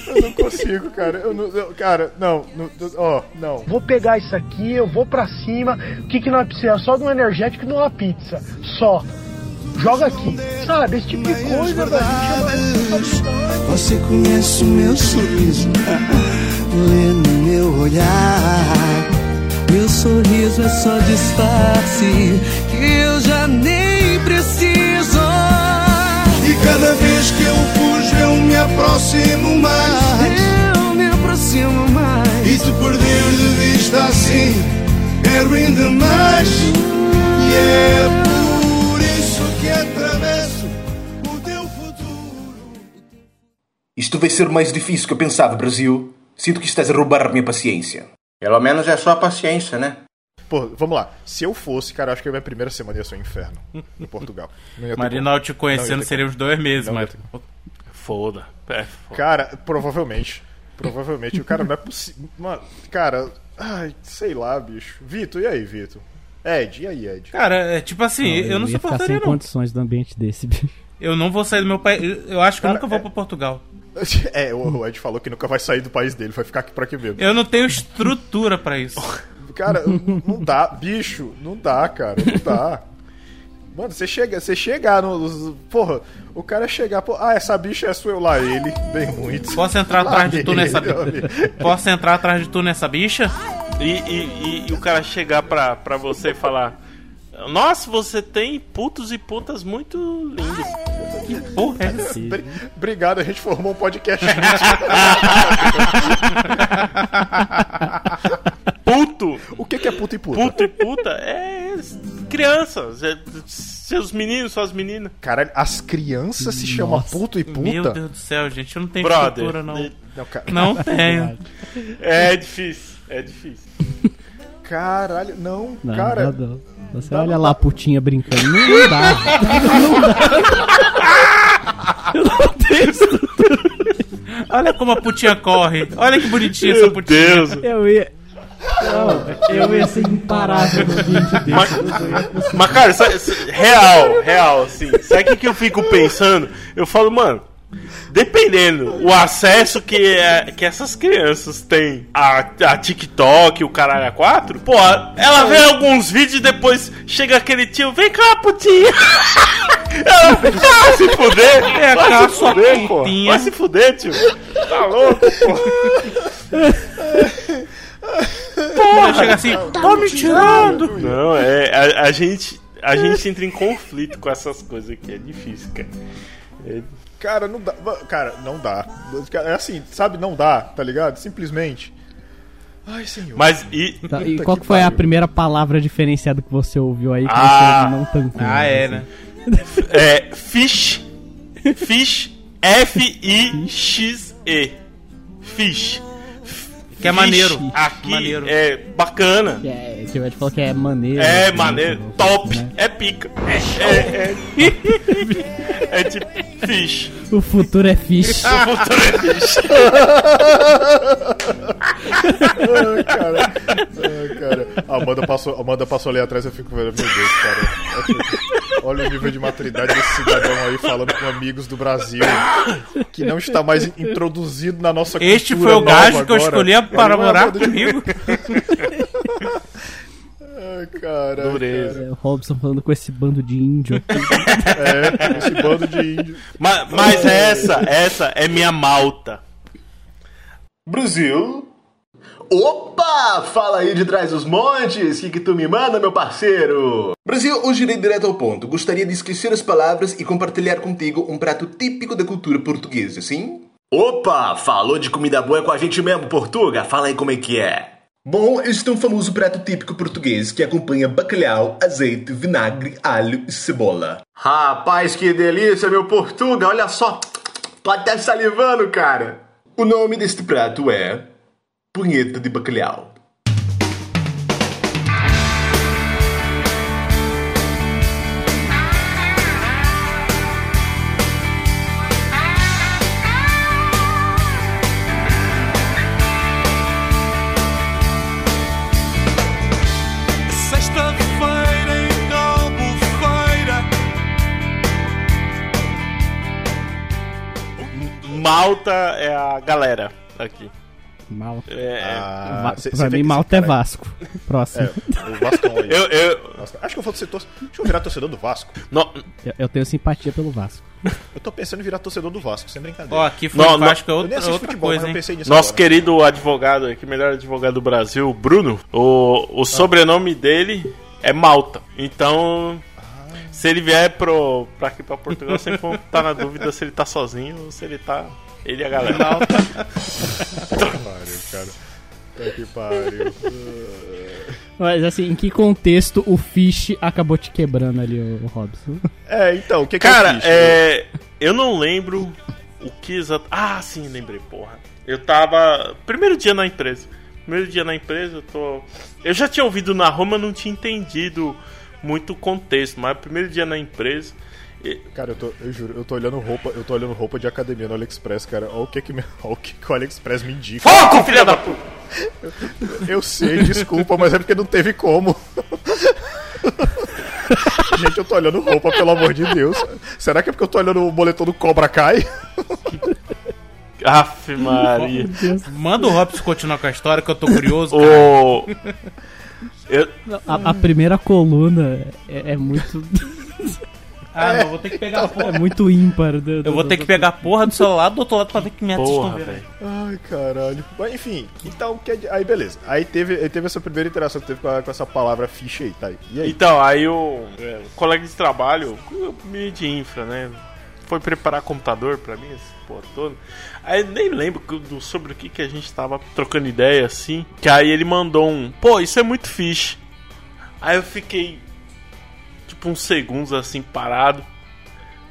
Eu não consigo, cara. Eu não, eu- cara, não, não, ó, não. Vou pegar isso aqui, eu vou pra cima. O que, que nós precisamos? Só de um energético e de uma pizza. Só. Joga aqui. Sabe, esse tipo de coisa, velho. Você conhece o meu sorriso, lê no meu olhar. Meu sorriso é só disfarce que eu já nem preciso. E cada vez que eu fujo eu me aproximo mais Eu me aproximo mais. E te perder de vista assim é ruim demais E é por isso que atravesso o teu futuro Isto vai ser mais difícil que eu pensava, Brasil. Sinto que estás a roubar a minha paciência. Pelo menos é só a paciência, né? Pô, vamos lá. Se eu fosse, cara, eu acho que a minha primeira semana ia ser um inferno em Portugal. Não ter Marinal te Não, conhecendo ter seria uns dois meses, Não, mas. ia Foda. É, foda. Cara, provavelmente. Provavelmente. O cara não é possível. Mano, cara, ai, sei lá, bicho. Vitor, e aí, Vitor? Ed, e aí, Ed? Cara, é tipo assim, eu não ia ficar suportaria sem não. condições do ambiente desse, bicho. Eu não vou sair do meu país. Eu acho que eu Cara, nunca vou é- pra Portugal. É, o Ed falou que nunca vai sair do país dele, vai ficar aqui pra quê mesmo? Eu não tenho estrutura pra isso. Cara, não- dá, bicho, não dá, cara, não dá. Mano, você chega, você chegar no. Porra, o cara chegar, pô, ah, essa bicha é sua, eu lá ele, bem muito. Posso entrar Lá atrás de tu nessa amigo. Posso entrar atrás de tu nessa bicha? E, e- e- e o cara chegar pra, pra você e falar: Nossa, você tem putos e putas muito lindos. Que porra é essa? Bri- Obrigado, a gente formou um podcast. Puto! o que, que é puta e puta? Puto e puta é crianças. é seus meninos, suas meninas. Caralho, as crianças se chamam Nossa. puto e puta? Meu Deus do céu, gente, eu não tenho Brother. estrutura, não. Não, ca- Não tenho. É difícil, é difícil. Caralho, não, Não, cara. não, não. Você olha lá a putinha brincando. Não, dá. Não dá. Eu não tenho estrutura. Olha como a putinha corre. Olha que bonitinha essa putinha. Deus. Eu ia. Não, eu ia ser imparável no vídeo desse. Mas, mas cara, sa- sa- real, real, assim. Sabe o que, que eu fico pensando? Eu falo, mano, dependendo o acesso que, é- que essas crianças têm a, a TikTok, o caralho a 4, pô, ela vê alguns vídeos e depois chega aquele tio, vem cá, putinha. Ela vai se fuder, É, vai cá, se fuder, pô. Vai se fuder, tio. Tá louco, pô. Porra! Chega assim, tô me tirando! Não, é. A, a gente. A gente entra em conflito com essas coisas aqui, é difícil, cara. É- Cara, não dá. Cara, não dá. É assim, sabe? Não dá, tá ligado? Simplesmente. Ai, senhor. Mas e. Tá, e qual que que foi a pariu. primeira palavra diferenciada que você ouviu aí que Ah. você não tancou? Ah, é, assim? né? É. Fish. Fish. F-I-X-E. Fish. Que é maneiro. Aqui Maneiro. é bacana. Que é, que o Ed falou que é maneiro. É assim, maneiro, top, né? é pica. É, é, é, é tipo fish. O futuro é fish. O futuro é fish. Ai, cara. A Amanda passou, a Amanda passou ali atrás eu fico vendo, meu Deus, cara. Olha o nível de maturidade desse cidadão aí falando com amigos do Brasil que não está mais introduzido na nossa cultura. Este foi o gajo que eu escolhi para morar comigo. Ai, cara. Dureza. É, o Robson falando com esse bando de índio aqui. É, esse bando de índio. Mas, mas essa, essa é minha malta. Brasil. Opa! Fala aí de trás dos montes, que que tu me manda, meu parceiro? Brasil, hoje irei direto ao ponto. Gostaria de esquecer as palavras e compartilhar contigo um prato típico da cultura portuguesa, sim? Opa! Falou de comida boa com a gente mesmo, Portuga? Fala aí como é que é. Bom, este é um famoso prato típico português que acompanha bacalhau, azeite, vinagre, alho e cebola. Rapaz, que delícia, meu Portuga! Olha só! Tô até salivando, cara! O nome deste prato é punheta de bacalhau. Malta é a galera aqui. Malta. É, é. Ah, cê- pra cê mim, Malta é Vasco. Próximo. É, o Vascão aí. eu, eu, acho que eu vou ser torcedor. Deixa eu virar torcedor do Vasco. não, Eu, eu tenho simpatia pelo Vasco. Eu tô pensando em virar torcedor do Vasco, sem brincadeira. Ó, aqui foi Não. Vasco é eu nem outra, assisto outra futebol, coisa, mas eu hein? pensei nisso nosso agora. querido advogado aqui, melhor advogado do Brasil, Bruno, o, o sobrenome dele é Malta. Então, se ele vier pro, pra aqui pra Portugal, sempre vamos estar na dúvida se ele tá sozinho ou se ele tá. Ele e a galera. Pariu, cara. Puta que pariu. Mas assim, em que contexto o Fish acabou te quebrando ali, o Robson? É, então, o que que Cara, eu fiz? é. Eu não lembro o que exato. Ah, sim, lembrei, porra. Eu tava. Primeiro dia na empresa. Primeiro dia na empresa, eu tô. Eu já tinha ouvido na Roma, não tinha entendido muito contexto, mas primeiro dia na empresa. e- Cara, eu, tô, eu juro, eu tô olhando roupa, eu tô olhando roupa de academia no AliExpress, cara. Olha o que que, me, olha o, que que o AliExpress me indica. Foco, filha da puta! Eu sei, desculpa, mas é porque não teve como. Gente, eu tô olhando roupa, pelo amor de Deus. Será que é porque eu tô olhando o boletom do Cobra Kai? Aff, Maria. Manda o Robson continuar com a história que eu tô curioso. cara. O. Eu, A, a primeira coluna é, é muito. Ah, não, eu vou ter que pegar a porra. É muito ímpar. do- do- Eu vou ter que pegar a porra do celular do outro lado pra ver que merda vocês estão porra, vendo. velho. Ai, caralho. Mas, enfim, então, que é- aí beleza. Aí teve, aí teve essa primeira interação que teve com, a- com essa palavra ficha aí, tá aí. E aí? Então, aí o é, um colega de trabalho, meio de infra, né? Foi preparar computador pra mim, esse porra todo. Aí nem lembro do- sobre o que, que a gente tava trocando ideia assim. Que aí ele mandou um, pô, isso é muito fixe. Aí eu fiquei, tipo, uns segundos assim, parado.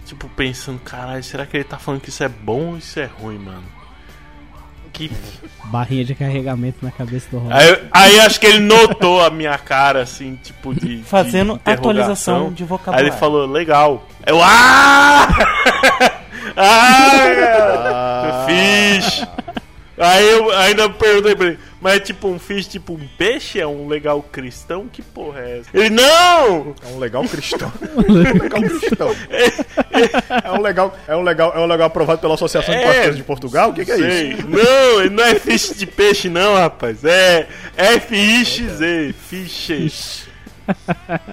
Tipo, pensando, caralho, será que ele tá falando que isso é bom ou isso é ruim, mano? Que Barrinha de carregamento na cabeça do Robson. Aí, eu- aí acho que ele notou a minha cara, assim, tipo, de. de Fazendo interrogação. atualização de vocabulário. Aí ele falou, legal. Eu, ah! ah! Fish! Aí eu ainda perguntei pra ele, mas é tipo um fish, tipo um peixe? É um legal cristão? Que porra é essa? Ele, não! É um legal cristão. É um legal cristão. É um legal, é um legal, é um legal aprovado pela Associação de É, Pastores de Portugal? O que, que é isso? Não, ele não é fish de peixe, não, rapaz. É F-I-X-E. Fishes.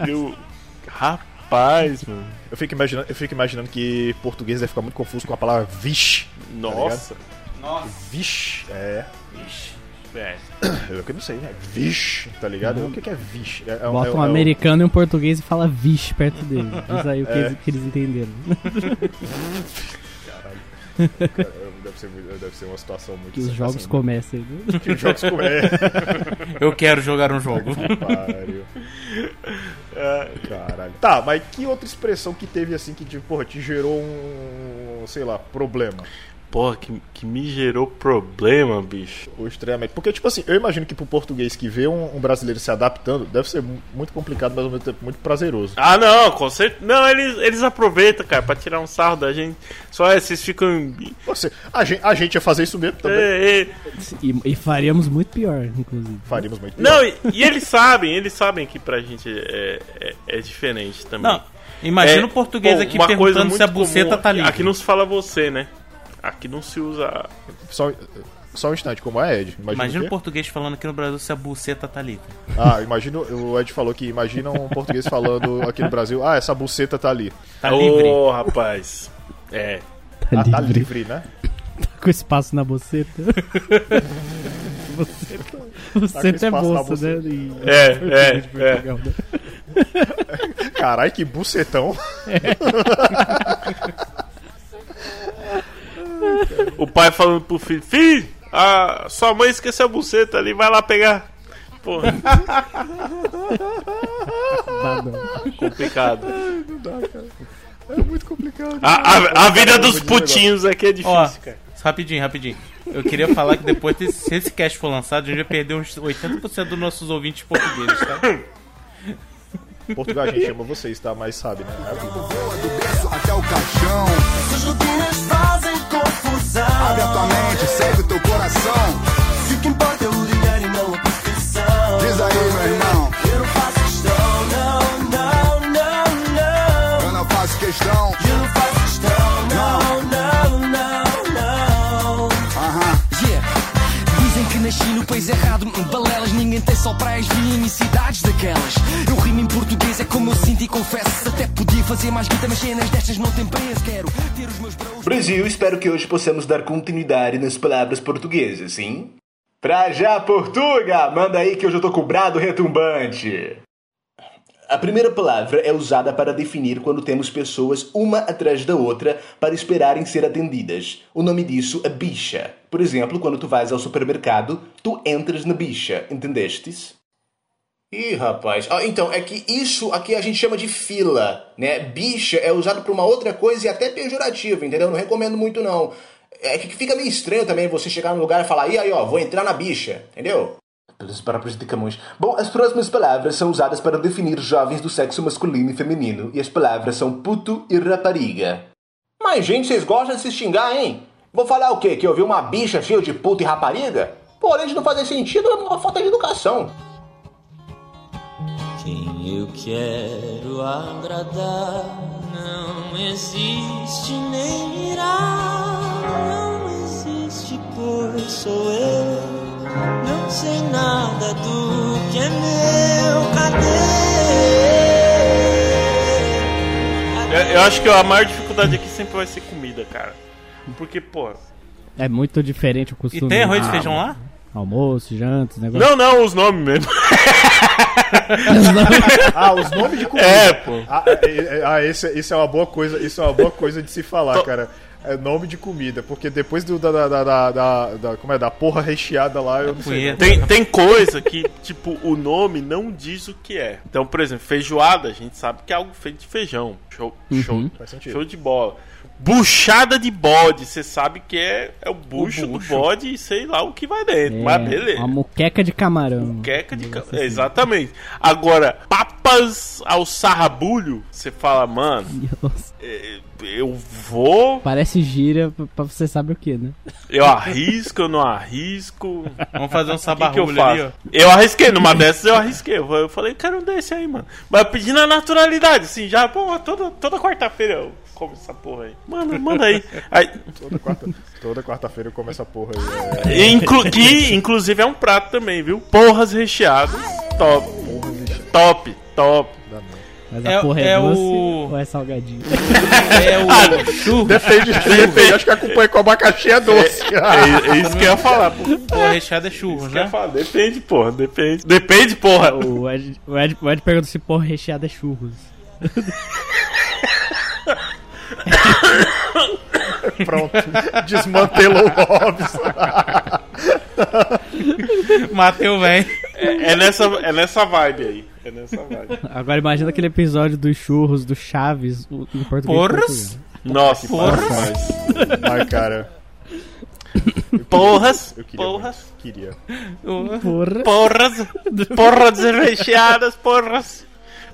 Eu. Rapaz, mano. Eu fico imaginando, eu fico imaginando que português deve ficar muito confuso com a palavra vixe. Nossa. Vixe, é. É. Eu que não sei, né? Vixe, tá ligado? O que, que é vixe? É, é um- Bota é um é americano e um português e fala vixe perto dele. Diz aí o que, É. eles, que eles entenderam. Deve, ser, deve ser uma situação muito que os jogos assim, comecem. né? Que os jogos comecem. Eu quero jogar um jogo. Pariu. Caralho. Tá, mas que outra expressão que teve assim que, tipo, porra, te gerou um, sei lá, problema? Porra, que, que me gerou problema, bicho. Ou estranhamento. Porque, tipo assim, eu imagino que pro português que vê um, um brasileiro se adaptando, deve ser mu- muito complicado, mas ao mesmo tempo muito prazeroso. Ah, não, com certeza. Não, eles, eles aproveitam, cara, pra tirar um sarro da gente. Só é, vocês ficam. Você, a, gente, a gente ia fazer isso mesmo também. É, é. E, e faríamos muito pior, inclusive. Faríamos muito Não, e, e eles sabem, eles sabem que pra gente é, é, é diferente também. Não, imagina É, o português pô, aqui perguntando se a buceta comum- tá livre. Aqui não se fala você, né? Aqui não se usa. Só, só um instante, como é, Ed? Imagina, Imagina o português falando aqui no Brasil se a buceta tá livre. Ah, imagina, o Ed falou que imagina um português falando aqui no Brasil, ah, essa buceta tá ali. Tá Ô, livre. rapaz. É. Tá ah, tá livre. livre, né? Com espaço na boceta. Boceta, boceta é espaço na bolsa, né? Em- É, é, Portugal, né? Caralho, que bucetão. O pai falando pro filho: Filho, a sua mãe esqueceu a buceta ali, vai lá pegar. Porra, Dá não. complicado. É muito complicado. A, a, a vida dos putinhos aqui é difícil, Ó, cara. rapidinho, rapidinho. Eu queria falar que depois, se esse cast for lançado, a gente vai perder uns 80% dos nossos ouvintes portugueses, tá? Portugal a gente ama vocês, tá? Mas sabe, né? É a vida. até o caixão. Fazem confusão. Abre a tua mente, segue o teu coração. Se o que importa é o dinheiro e não a perfeição. Diz aí, meu irmão, nasci no país errado, balelas, ninguém tem só praias, vinha em cidades daquelas. Eu rimo em português, é como eu sinto e confesso. Até podia fazer mais guita, mas cenas destas não têm preço. Quero ter os meus. Brasil, espero que hoje possamos dar continuidade nas palavras portuguesas, sim? Pra já, Portuga! Manda aí que hoje eu tô com o brado retumbante! A primeira palavra é usada para definir quando temos pessoas uma atrás da outra para esperarem ser atendidas. O nome disso é bicha. Por exemplo, quando tu vais ao supermercado, tu entras na bicha, entendestes? Ih, rapaz. Ah, então, é que isso aqui a gente chama de fila, né? Bicha é usado para uma outra coisa e até pejorativo, entendeu? Não recomendo muito, não. É que fica meio estranho também você chegar num lugar e falar, e aí, ó, vou entrar na bicha, entendeu? Para de Camões. Bom, as próximas palavras são usadas para definir jovens do sexo masculino e feminino, e as palavras são puto e rapariga. Mas, gente, vocês gostam de se xingar, hein? Vou falar o quê? Que eu vi uma bicha cheia de puto e rapariga? Pô, além de não fazer sentido, é uma falta de educação. Quem eu quero agradar não existe nem irá, não existe, pois sou eu. Não sei nada do que é meu, cadê? Eu, eu acho que a maior dificuldade aqui sempre vai ser comida, cara. Porque, pô. É muito diferente o E costume. tem arroz e feijão lá? Almoço, jantas, negócio. Não, não, os nomes mesmo. Ah, os nomes de comida. É, pô. Ah, é, é, ah, esse, isso é uma boa coisa, isso é uma boa coisa de se falar, cara. É nome de comida, porque depois do, da, da, da, da, da- da- como é, da porra recheada lá, eu não sei. Tem, tem coisa que, tipo, o nome não diz o que é. Então, por exemplo, feijoada, a gente sabe que é algo feito de feijão. Show, Uhum. show, show de bola. Buchada de bode, você sabe que é, é o bucho, do bode e sei lá o que vai dentro. É, Mas beleza. Uma muqueca de camarão. Queca de ca- Exatamente. Agora, papas ao sarrabulho, você fala, mano, é, eu vou, Parece gira pra, você saber o que, né? eu arrisco, eu não arrisco. Vamos fazer um O que, que eu sabarrulho ali, ó. faço? Eu arrisquei, numa dessas eu arrisquei. Eu falei, quero um desse aí, mano. Mas eu pedi na naturalidade, assim, já, pô, toda, toda quarta-feira eu como essa porra aí. Manda, manda aí. aí Toda quarta- toda quarta-feira eu como essa porra aí. É, inclu- que, inclusive, é um prato também, viu? Porras recheadas. Top. Top, top. Mas a É- porra é, é doce o- ou é salgadinho? É o churro. Depende, depende. Acho que acompanha com abacaxi é doce. É, é isso que eu ia falar, pô. Porra, recheado é churros, Isso que eu ia né? falar. Depende, porra. Depende. Depende, porra. O Ed, o, Ed, o Ed pergunta se porra recheada é churros. Pronto. Desmantelou o Hobbs. Mateu, velho. É, é nessa, é nessa vibe aí. É nessa vibe. Agora imagina aquele episódio dos churros, do Chaves, o- em português. Porras? Nossa, Porra. mas. Ai, cara. Porras. Eu queria. Porras. muito. Queria. Porra. Porras. Porras recheadas, porras.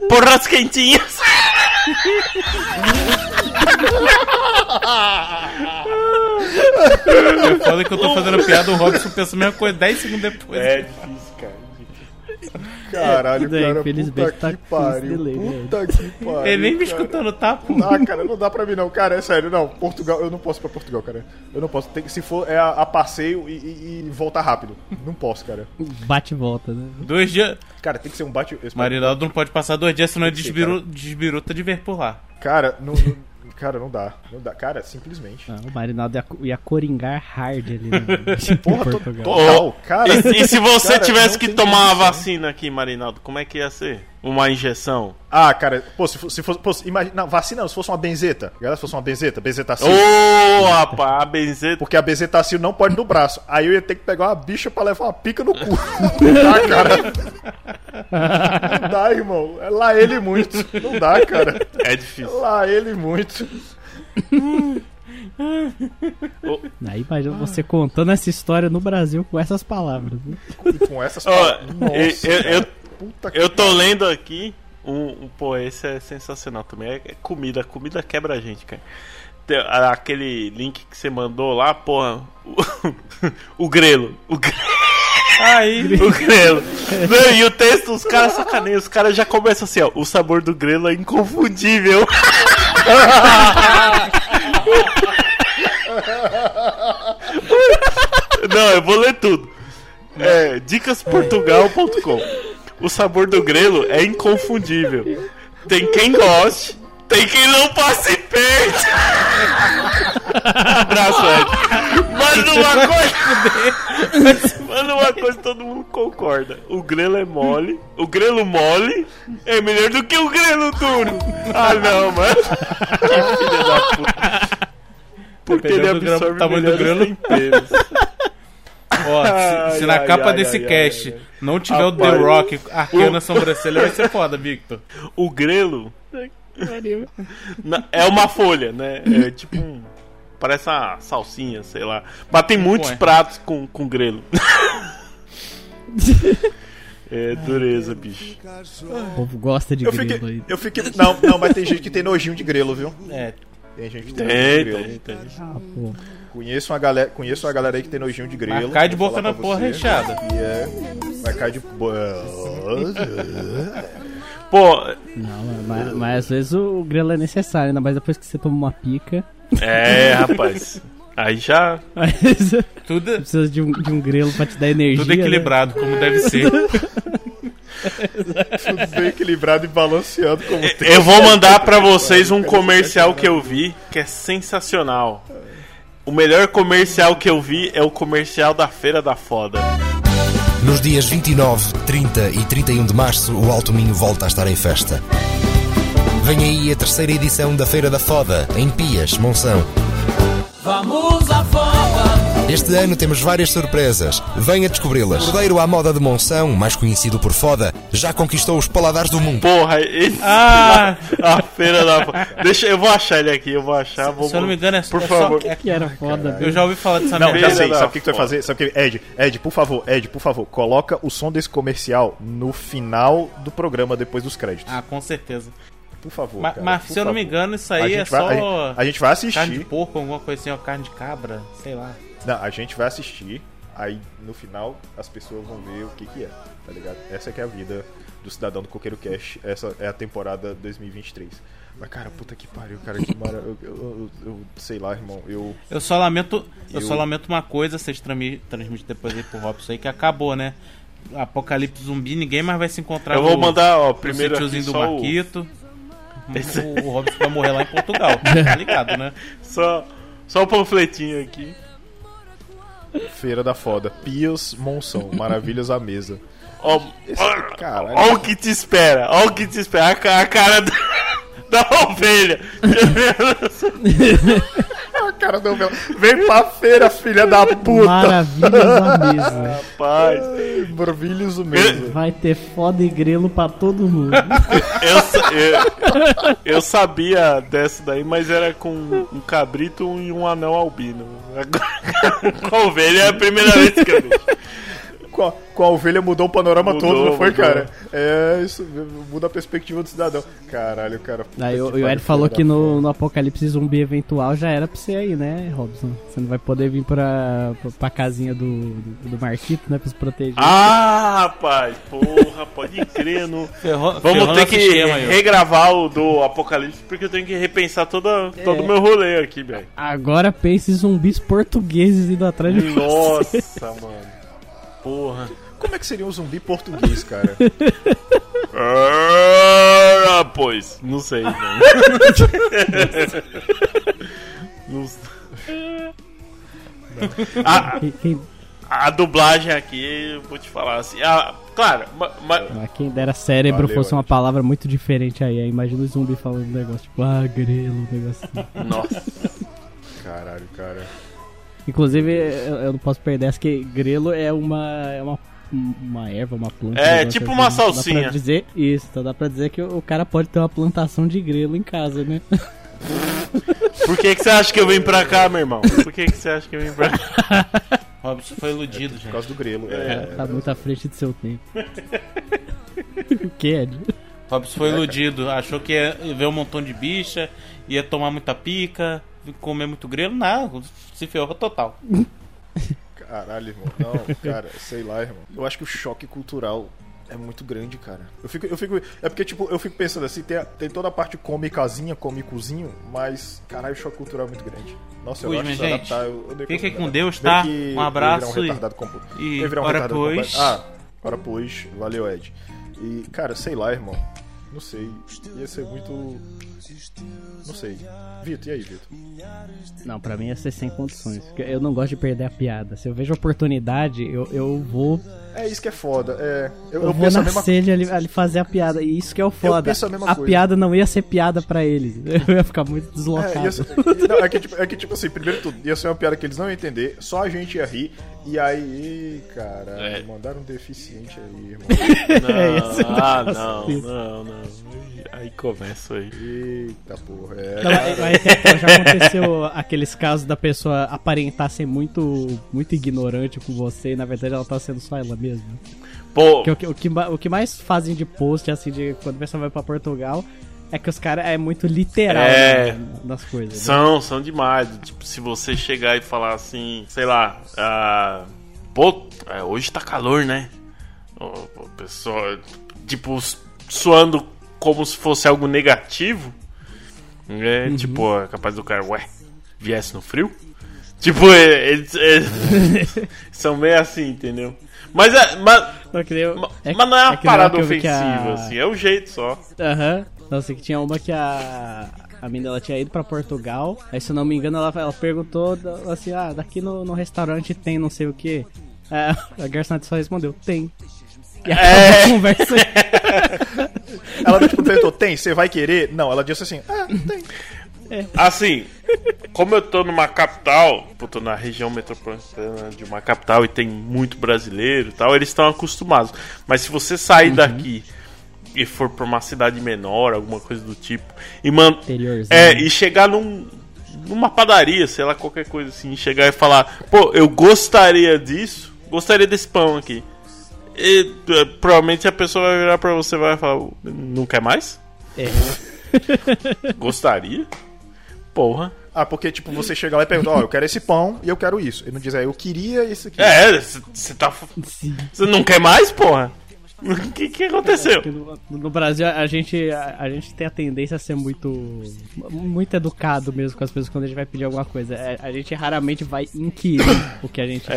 Porras quentinhas. É foda que eu tô fazendo piada, o Robson pensa a mesma coisa 10 segundos depois. É difícil, cara. Caralho, Daí, cara. infelizmente, puta tá que pariu. delay, né? puta que pariu. Ele nem me escutando, tá? pô? Ah, cara, não dá pra mim não, cara, é sério, não. Portugal, eu não posso ir pra Portugal, cara. Eu não posso. Tem, que- se for, é a, a passeio e, e- e voltar rápido. Não posso, cara. Bate e volta, né? Dois dias. Cara, tem que ser um bate. Marinaldo não pode passar dois dias, senão ele desbiruta de ver por lá. Cara, não, não- cara, não dá. Não dá. Cara, simplesmente. Ah, o Marinaldo ia, ia coringar hard ali né? Porra, to- Portugal. total, cara. E, e se você Cara, tivesse que tomar uma condição. vacina aqui, Marinaldo, como é que ia ser? Uma injeção? Ah, cara, pô, se fosse. Se fosse, imagina, não, vacina não, se fosse uma benzeta. Galera, se fosse uma benzeta, benzetacil. Ô, rapaz, a benzeta. Porque a benzetacil não pode no braço. Aí eu ia ter que pegar uma bicha pra levar uma pica no cu. ah, cara. Não dá, irmão. É lá ele muito. Não dá, cara. É É difícil. lá ele muito. Aí imagina você contando essa história no Brasil com essas palavras. E com essas palavras. eu, eu- eu- eu tô lendo aqui um, um- Pô, esse é sensacional também. É, é comida, comida quebra a gente, cara. Tem aquele link que você mandou lá, porra. O, o grelo. O grelo. Aí. O grelo. Não, e o texto, os caras sacaneiam. Os caras já começam assim, ó. O sabor do grelo é inconfundível. Não, eu vou ler tudo. É, dicasportugal.com. O sabor do grelo é inconfundível. Tem quem goste, tem quem não passe perto. Abraço, Ed. Manda uma coisa. Manda uma coisa todo mundo concorda. O grelo é mole. O grelo mole é melhor do que o grelo duro. Ah, não, mano. Que filha da puta. Porque ele do absorve tamanho do grelo. temperos. Ó, se, Ai, se na ai, capa ai, desse ai, cast ai, ai. não tiver o The Rapaz, Rock arqueando o- a sobrancelha, vai ser foda, Victor. O grelo na- é uma folha, né? É tipo um. Parece uma salsinha, sei lá. Mas tem muitos Ué. pratos com, com grelo. é dureza, bicho. O povo gosta de Eu grilo fiquei, aí. eu fiquei. Não, não, mas tem gente que tem nojinho de grelo, viu? É. Tem gente que tem nojinho de Tem, grelo. tem, tem. Ah, pô. Conheço uma galera, conheço uma galera aí que tem nojinho de grelo. Mas cai de boca na porra recheada. E é. Vai cair de. Pô, Não, mas, mas às vezes o grelo é necessário, ainda mais depois que você toma uma pica. é, rapaz. Aí já. Você Tudo, precisa de um, de um grelo pra te dar energia. tudo equilibrado, como deve ser. Tudo bem equilibrado e balanceando como tem. Eu vou mandar pra vocês um comercial que eu vi que é sensacional. O melhor comercial que eu vi é o comercial da Feira da Foda. Nos dias 29, 30 e 31 de março, o Alto Minho volta a estar em festa. Vem aí a terceira edição da Feira da Foda, em Pias, Monção. Vamos à foda. Este ano temos várias surpresas. Venha descobri-las. O Cordeiro à moda de Monção, mais conhecido por Foda, já conquistou os paladares do mundo. Porra, esse. Ah! a Feira da. Deixa, eu vou achar ele aqui, eu vou achar. Vou, Se eu não me engano, é, Por é favor. só. é- Que era foda. eu já ouvi falar dessa Não, merda. já sei. Sabe o que, que tu vai fazer? Sabe o que? Ed, Ed, por favor, Ed, por favor, coloca o som desse comercial no final do programa, depois dos créditos. Ah, com certeza. Por favor. Ma- cara, Mas, por se eu não me engano, isso aí é vai- só. a gente- a gente vai assistir. Carne de porco, alguma coisa assim, ó, carne de cabra, sei lá. Não, a gente vai assistir, aí no final as pessoas vão ver o que que é, tá ligado? Essa que é a vida do cidadão do Coqueiro Cash, essa é a temporada 2023. Mas, cara, puta que pariu, cara, que mara... eu, eu, eu- eu sei lá, irmão, eu... Eu só lamento, eu, Eu- só lamento uma coisa, vocês transmi- transmitem depois aí pro Robson aí, que acabou, né? Apocalipse zumbi, ninguém mais vai se encontrar Eu vou no- mandar, ó, primeiro aqui do só o- Marquito. Esse- o, o Robson vai morrer lá em Portugal. Tá ligado, né? Só, só o panfletinho aqui. Feira da Foda. Pias Monção. Maravilhas à mesa. Ó, ó o que te espera, ó o que te espera, a, a cara da, da ovelha. A cara do meu. Vem pra feira, filha da puta. Maravilhas à mesa. Rapaz, Maravilhas à mesa. Vai ter foda e grelo pra todo mundo. eu, eu, eu sabia dessa daí, mas era com um cabrito e um anão albino. Agora, com a ovelha é a primeira vez que eu vi. Com a, com a ovelha mudou o panorama Mudou, todo, não foi, mudou. cara? É, isso muda a perspectiva do cidadão. Caralho, cara. Aí o, o Ed falou que no, no apocalipse zumbi eventual já era pra você aí, né, Robson? Você não vai poder vir pra, pra, pra casinha do, do, do Marquito, né, pra se proteger. Ah, rapaz, porra, pode crer. No... Ferrou- Vamos ferrou ter que ó. regravar o do Apocalipse, porque eu tenho que repensar toda, todo o É. meu rolê aqui, velho. Agora pense em zumbis portugueses indo atrás de você. Nossa, mano. Porra. Como é que seria um zumbi português, cara? Ah, pois. Não sei. Não sei. A, a dublagem aqui, eu vou te falar assim. Ah, claro, ma- ma- ah, quem dera cérebro Valeu, fosse uma Ed. palavra muito diferente aí. aí Imagina o zumbi falando um negócio tipo, ah, grelo, um negócio assim. Nossa. Caralho, cara. Inclusive, eu, eu não posso perder essa que grelo é uma. É uma uma erva, uma planta. É, tipo assim, uma Dá salsinha. pra dizer isso, então dá pra dizer que o, cara pode ter uma plantação de grelo em casa, né? Por que, que você acha que eu vim pra cá, meu irmão? Por que, que você acha que eu vim pra cá? Robson foi iludido, Por gente. causa do grelo. É. Tá muito à frente do seu tempo. o que, Ed? Robson foi iludido. Achou que ia ver um montão de bicha, ia tomar muita pica, comer muito grelo. Não, se ferrou total. Caralho, irmão. Não, cara, sei lá, irmão. Eu acho que o choque cultural é muito grande, cara. Eu fico, eu fico. É porque, tipo, eu fico pensando assim, tem, a- tem toda a parte cômicazinha, comicozinho, mas, caralho, o choque cultural é muito grande. Nossa, eu acho que gente, adaptar. Eu, eu fiquem pra- com Deus, tá? Um eu abraço um e- e eu um ora pois. Ah, ora pois. Valeu, Ed. E, cara, sei lá, irmão. Não sei. Ia ser muito. Não sei. Vitor, e aí, Vitor? Não, pra mim ia ser sem condições. Eu não gosto de perder a piada. Se eu vejo oportunidade, eu, eu vou. É isso que é foda. É, eu, Eu, eu vou penso a na mesma sede ali, ali fazer a piada. E isso que é o foda. penso a mesma coisa. piada não ia ser piada pra eles. Eu ia ficar muito deslocado. É, ser- não, é, que, tipo, é que, tipo assim, primeiro tudo, ia ser uma piada que eles não iam entender, só a gente ia rir, e aí, cara, É. mandaram um deficiente aí, irmão. É, ser um ah, negócio não, não, não. Aí começa aí. Eita porra, é. Não, mas- mas então, já aconteceu aqueles casos da pessoa aparentar ser muito, muito ignorante com você e na verdade ela tá sendo só ela mesma. Pô, Porque o, que, o, que, o que mais fazem de post, assim, de quando a pessoa vai pra Portugal, é que os caras é muito literal É. né, nas coisas. né? São, são demais. Tipo, se você chegar e falar assim, sei lá, ah, pô, é, hoje tá calor, né? O, o pessoal, tipo, su- suando como se fosse algo negativo. É, Uhum. tipo, é capaz do cara, ué, viesse no frio? Tipo, é- eles é- são meio assim, entendeu? Mas, é, mas, Só que ma- é- mas não é uma é hora parada ofensiva, a- assim, é o jeito só. Aham. Nossa, que tinha uma que a. A menina ela tinha ido pra Portugal. Aí, se eu não me engano, ela, ela perguntou assim: Ah, daqui no, no restaurante tem não sei o que. a garçonete só respondeu: Tem. E É. a conversa. Ela tipo, perguntou, tem, você vai querer? Não, ela disse assim, ah, tem. Assim, como eu tô numa capital, tô na região metropolitana de uma capital e tem muito brasileiro e tal, eles estão acostumados. Mas se você sair daqui e for pra uma cidade menor, alguma coisa do tipo, e man... É, e chegar num numa padaria, sei lá, qualquer coisa assim, e chegar e falar, pô, eu gostaria disso, gostaria desse pão aqui. E eh, provavelmente a pessoa vai virar pra você e vai falar, não quer mais? É. Gostaria? Porra. Ah, porque, tipo, você chega lá e pergunta, ó, eu quero esse pão e eu quero isso. Ele não diz, ah, eu queria isso aqui. É, você tá. Você não quer mais, porra? O que, que aconteceu? No, no Brasil, a gente, a, a gente tem a tendência a ser muito muito educado mesmo com as pessoas quando a gente vai pedir alguma coisa. É, A, gente raramente vai inquirir o que a gente quer.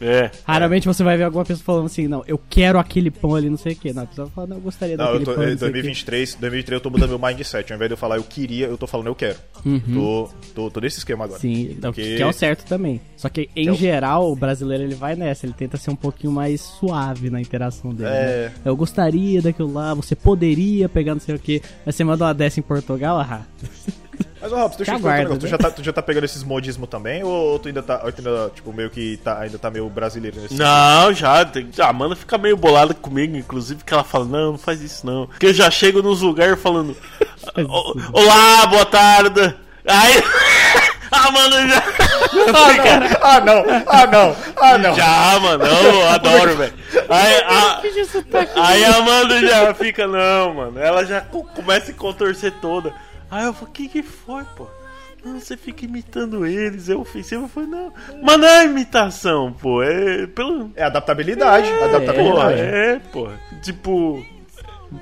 É, é. Raramente você vai ver alguma pessoa falando assim, não, eu quero aquele pão ali, não sei o que. Não, a pessoa fala, não, eu gostaria Não, eu daquele tô, pão. em não sei o quê. 2023, 2023 eu tô mudando meu mindset. Ao invés de eu falar eu queria, eu tô falando eu quero. Uhum. Tô, tô, tô nesse esquema agora. Sim, não, Porque- que é o certo também. Só que, em é geral, o brasileiro ele vai nessa, ele tenta ser um pouquinho mais suave na interação dele. É. né? Eu gostaria daquilo lá, você poderia pegar não sei o que. Mas você manda uma dessa em Portugal, ah. Mas, ô, Robson, deixa eu te perguntar um. Tu já, tá, tu já tá pegando esses modismo também? Ou tu ainda tá, ou tu ainda, tipo, meio que tá, ainda tá meio brasileiro nesse Não, já. tem- A Amanda fica meio bolada comigo, inclusive, que ela fala: Não, não faz isso não. Porque eu já chego nos lugares falando: "O- Olá, boa tarde. Aí. A Amanda já. fica. Ah, não! Ah, não! Ah, não! Já, mano, eu adoro, velho. Aí, a, aí a Amanda já fica, não, mano. Ela já co- começa a contorcer toda. Aí eu falo, o que que foi, pô? Não, você fica imitando eles, é ofensivo. Eu falei, não, mas não é imitação, pô. É pelo. É adaptabilidade. adaptabilidade. É, pô. Tipo.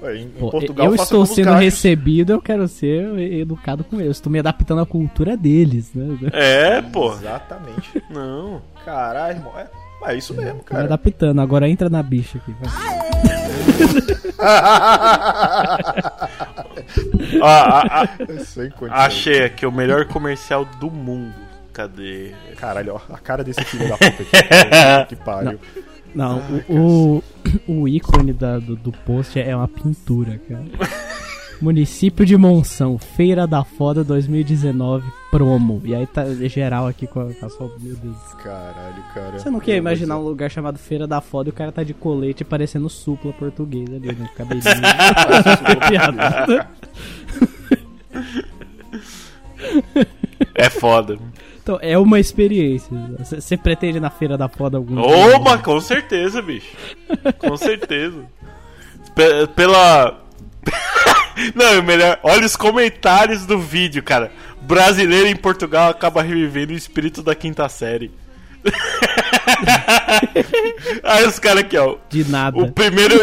Em, em Pô, Portugal eu estou sendo gajos. recebido, eu quero ser educado com eles. Estou me adaptando à cultura deles, né? É, pô. Exatamente. Não. Caralho, irmão. É, é isso mesmo, Tô me cara. adaptando. Agora entra na bicha aqui. vai. Ó, a- a- Sem condições. achei aqui o melhor comercial do mundo. Cadê? Caralho, ó, a cara desse filho da puta aqui. Que pariu. Não, o, o, o ícone da- do, do post é uma pintura, cara. Município de Monção, Feira da Foda 2019, promo. E aí tá geral aqui com a, com a sua. Meu Deus. Caralho, cara. Você não quer imaginar um lugar chamado Feira da Foda e o cara tá de colete parecendo supla português ali, né? Cabelinho. Piada. É foda. Então, é uma experiência. Você pretende ir na Feira da Foda algum dia? Ô, mas com certeza, bicho. Com certeza. Pe- pela. Não, melhor. Olha os comentários do vídeo, cara. Brasileiro em Portugal acaba revivendo o espírito da quinta série. Aí os caras aqui, ó. De nada. O primeiro,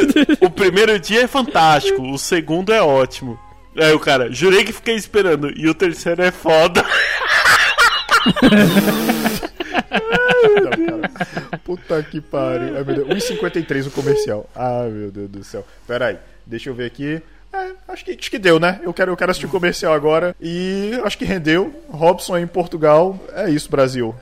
o primeiro dia é fantástico, o segundo é ótimo. Aí o cara, jurei que fiquei esperando, e o terceiro é foda. Puta que pariu. Ai, meu Deus. 1,53 o comercial. Ah, meu Deus do céu. Pera aí, deixa eu ver aqui. É, acho que, acho que deu, né? Eu quero, eu quero assistir o comercial agora. E acho que rendeu. Robson em Portugal. É isso, Brasil.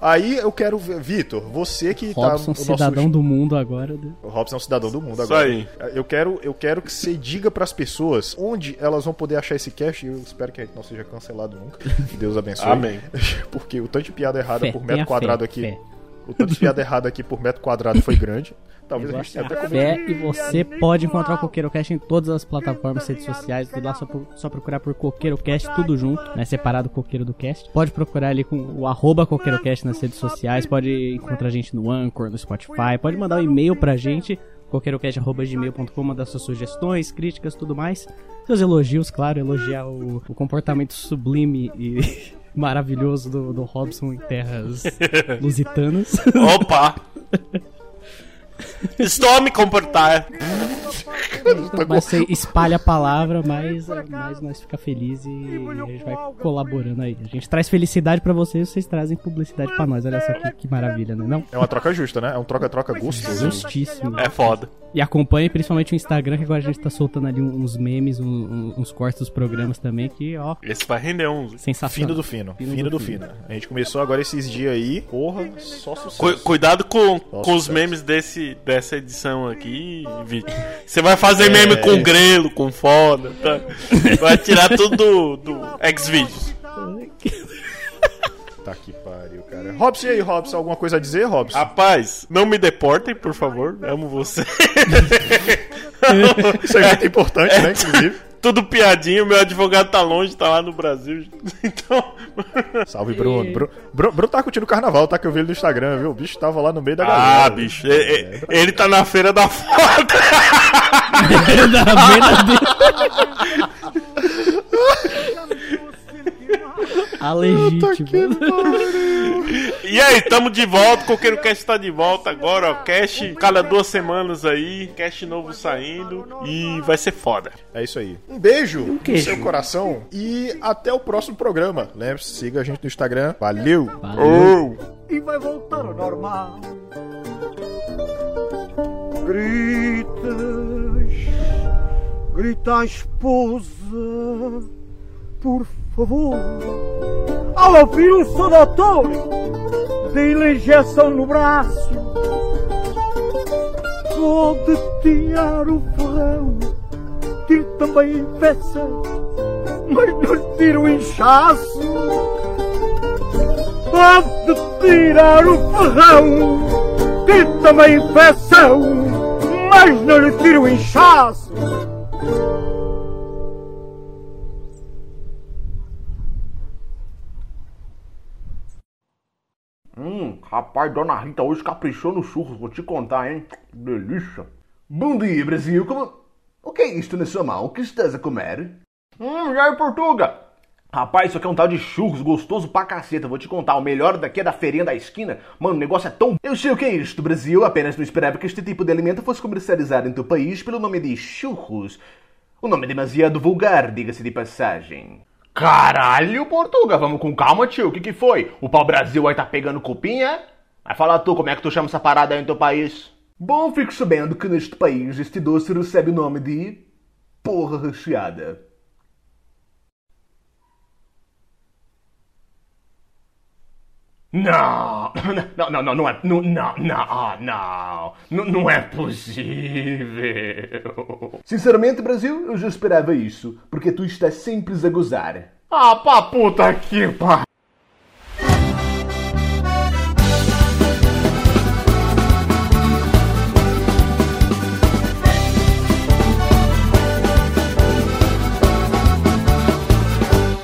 Aí eu quero ver. Vitor, você que Robson, tá. o cidadão do mundo agora. né? O Robson é um cidadão do mundo Isso agora. aí. Eu quero, eu quero que você diga pras pessoas onde elas vão poder achar esse cast. Eu espero que a gente não seja cancelado nunca. Que Deus abençoe. Amém. Porque o tanto de piada errada Fé, por metro quadrado fé, aqui. fé. O tanto de piada errada aqui por metro quadrado foi grande. Talvez a gente tenha até Fé, comido. e você pode encontrar o CoqueiroCast em todas as plataformas, redes sociais, tudo lá só, pro- só procurar por CoqueiroCast, tudo junto, né? Separado o Coqueiro do Cast. Pode procurar ali com o arroba CoqueiroCast nas redes sociais, pode encontrar a gente no Anchor, no Spotify, pode mandar um e-mail pra gente, coqueirocast.gmail.com, mandar suas sugestões, críticas, tudo mais. Seus elogios, claro, elogiar o, o comportamento sublime e maravilhoso do, do Robson em terras lusitanas. Opa! Estou a me comportar. Mais você espalha a palavra, mais, mais nós fica feliz e a gente vai colaborando aí. A gente traz felicidade pra vocês, vocês trazem publicidade pra nós. Olha só que, que maravilha, né? Não? É uma troca justa, né? É um troca-troca gostoso. Justíssimo. É foda. E acompanhe principalmente o Instagram, que agora a gente tá soltando ali uns memes, um- uns cortes dos programas também, que ó, Esse vai render uns. sensacional. Fino do fino. Fino, do fino. A gente começou agora esses dias aí. Porra, só sucesso. Cu- cuidado com, com os sucesso. memes desse, dessa edição aqui, Vitor. Você vai fazer É. meme com grelo, com foda, tá? Vai tirar tudo do, do Xvideos. Tá que pariu, cara. Robson, e aí, Robson? Alguma coisa a dizer, Robson? Rapaz, não me deportem, por favor. Amo você. Isso é muito importante, né? Inclusive. Tudo piadinho, meu advogado tá longe, tá lá no Brasil. Então. Salve, Bruno. Bruno, Bruno, Bruno tá curtindo o carnaval, tá? Que eu vi ele no Instagram, viu? O bicho tava lá no meio da galera. Ah, bicho. e- e- Ele tá na feira da foda. A legítima. E aí, tamo de volta, Coqueiro Cast tá de volta agora, ó. Cast cada duas semanas aí, cast novo saindo e vai ser foda. É isso aí. Um beijo no queijo. seu coração e até o próximo programa. Lembre-se, siga a gente no Instagram. Valeu! Valeu. Oh. e vai voltar ao normal. Gritas, grita a esposa, por favor. Ao ouvir o seu doutor, dê-lhe injeção no braço. Pode tirar o ferrão, tire também a infecção, mas não tire o inchaço. Pode tirar o ferrão, tire também a infecção, mas não lhe tire o inchaço. Hum, rapaz, Dona Rita hoje caprichou no churros, vou te contar, hein? Delícia. Bom dia, Brasil. Como... O que é isto na sua mão? O que estás a comer? Hum, já é Portuga. Rapaz, isso aqui é um tal de churros, gostoso pra caceta. Vou te contar, o melhor daqui é da feirinha da esquina. Mano, o negócio é tão... Eu sei o que é isto, Brasil. Apenas não esperava que este tipo de alimento fosse comercializado em teu país pelo nome de churros. O nome é demasiado vulgar, diga-se de passagem. Caralho, Portuga, vamos com calma, tio. O que que foi? O pau-brasil aí tá pegando cupim, é? Vai falar tu, como é que tu chama essa parada aí no teu país? Bom, fico sabendo que neste país este doce recebe o nome de... Porra recheada. Não, não, não, não, não é, não, não, não, ah, não, não, não é possível. Sinceramente, Brasil, eu já esperava isso, porque tu estás sempre a gozar. Ah, pra puta que pariu.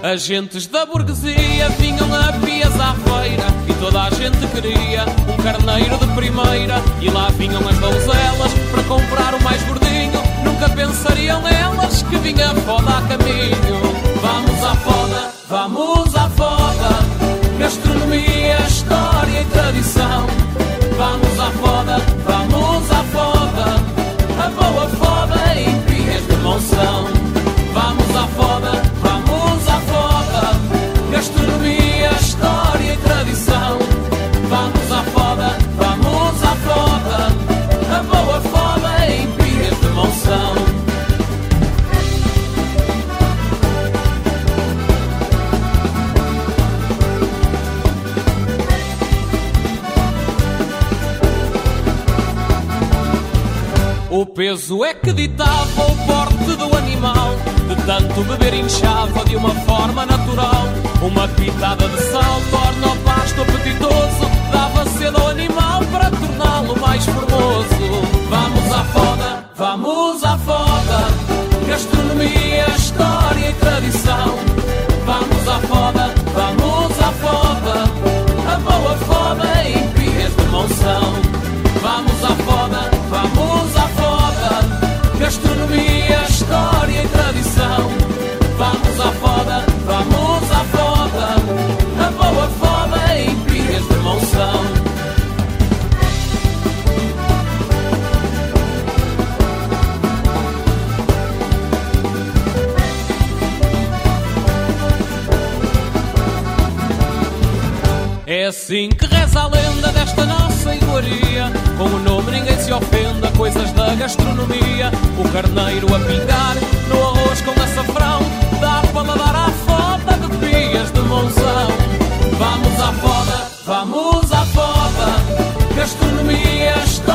Agentes da burguesia vinham a pias à feira E toda a gente queria um carneiro de primeira E lá vinham as donzelas para comprar o mais gordinho. Nunca pensariam nelas que vinha foda a caminho. Vamos à foda, vamos à foda. Gastronomia, história e tradição. Vamos à foda, O peso é que ditava o porte do animal. De tanto beber inchava de uma forma natural. Uma pitada de sal torna o pasto apetitoso. Dava cedo ao animal para torná-lo mais formoso. Vamos à foda, vamos à foda É assim que reza a lenda desta nossa iguaria. Com o nome ninguém se ofenda, coisas da gastronomia. O carneiro a pingar no arroz com açafrão Dá para dar à foda de pias de monção Vamos à foda, vamos à foda. Gastronomia, história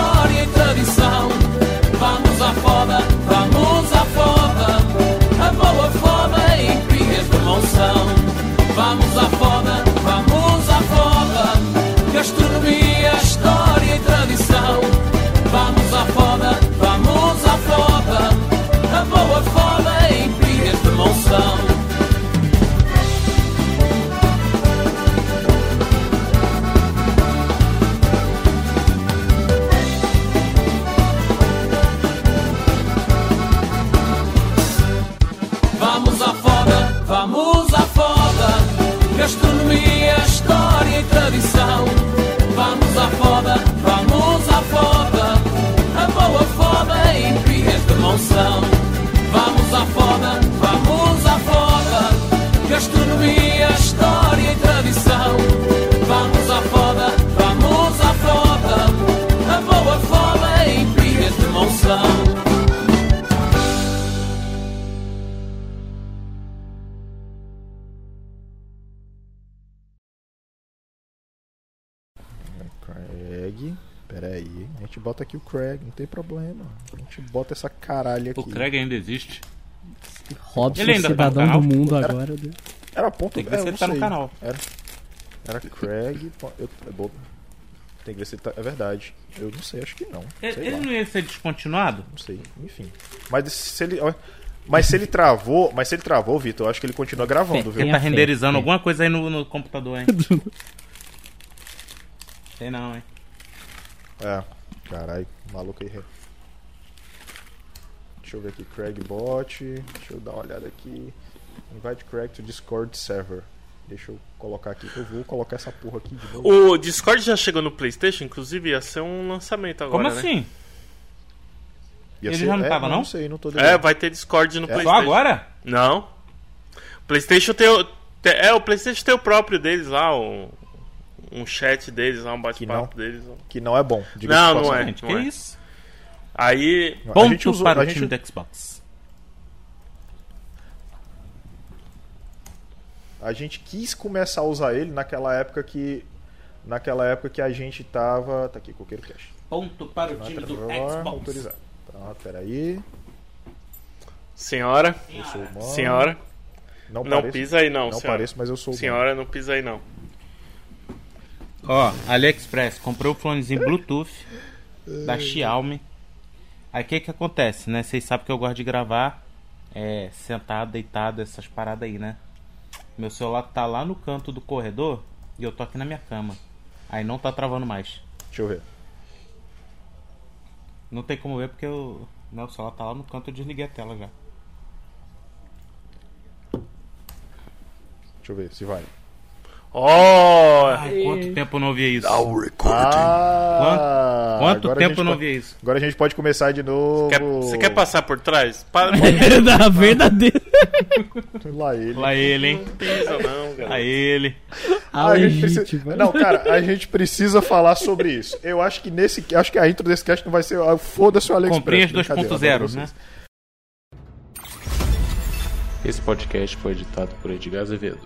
aqui o Craig, não tem problema. A gente bota essa caralho aqui. O Craig ainda existe. Robson, Ele ainda tá cidadão canal? do mundo Era- agora. né? Era ponto. Tem que ver é, se ele tá no canal. Era, era Craig. Eu, é bobo. Tem que ver se ele tá. É verdade. Eu não sei, acho que não. Ele, sei ele lá. não ia ser descontinuado? Não sei, enfim. Mas se ele. Mas se ele travou, mas se ele travou, Vitor, eu acho que ele continua gravando, viu? Ele tá renderizando alguma coisa aí no, no computador, hein? Sei não, hein? É, caralho, maluco aí. re- Deixa eu ver aqui, Craig Bot. Deixa eu dar uma olhada aqui. Invite Craig to Discord server. Deixa eu colocar aqui que eu vou colocar essa porra aqui de novo. O Discord já chegou no PlayStation, inclusive ia ser um lançamento agora. Como né? assim? Ia Ele ser- já não é, tava, não? Não sei, não tô É, vai ter Discord no É? PlayStation. Só agora? Não. PlayStation tem o. É, o PlayStation tem o próprio deles lá, o, um chat deles um bate-papo deles. Que não é bom. Não, não é. Gente, não que é. isso? Aí. A gente Ponto usou- para a o gente- time do Xbox. A gente quis começar a usar ele naquela época que. Naquela época que a gente tava. Tá aqui, Coqueiro Cash. Ponto para o time do Xbox. Autorizado. Tá, peraí. Senhora. Eu sou humano. Senhora. Não, Não pareço- pisa aí, não. Não senhora. pareço, mas eu sou humano. Senhora, não pisa aí, não. Ó, AliExpress, comprei o fonezinho Bluetooth da Xiaomi. Aí o que que acontece, né? Vocês sabem que eu gosto de gravar é, sentado, deitado, essas paradas aí, né? Meu celular tá lá no canto do corredor e eu tô aqui na minha cama. Aí não tá travando mais. Deixa eu ver. Não tem como ver porque o meu celular tá lá no canto, eu desliguei a tela já. Deixa eu ver se vai. Oh! Ai, quanto tempo eu não ouvia isso? Ah, Quanto agora a tempo não pode- ouvia isso? Agora a gente pode começar de novo. Quer- você quer passar por trás? Para. da verdadeira. Lá ele. Lá ele, hein? Não pisa, não, cara. Lá ele. Ah, a gente precisa... Não, cara, a gente precisa falar sobre isso. Eu acho que nesse. Acho que a intro desse cast não vai ser. Foda-se o AliExpress. Comprinhas Brincadeira, 2.0, adoro né? Esse podcast foi editado por Edgar Azevedo.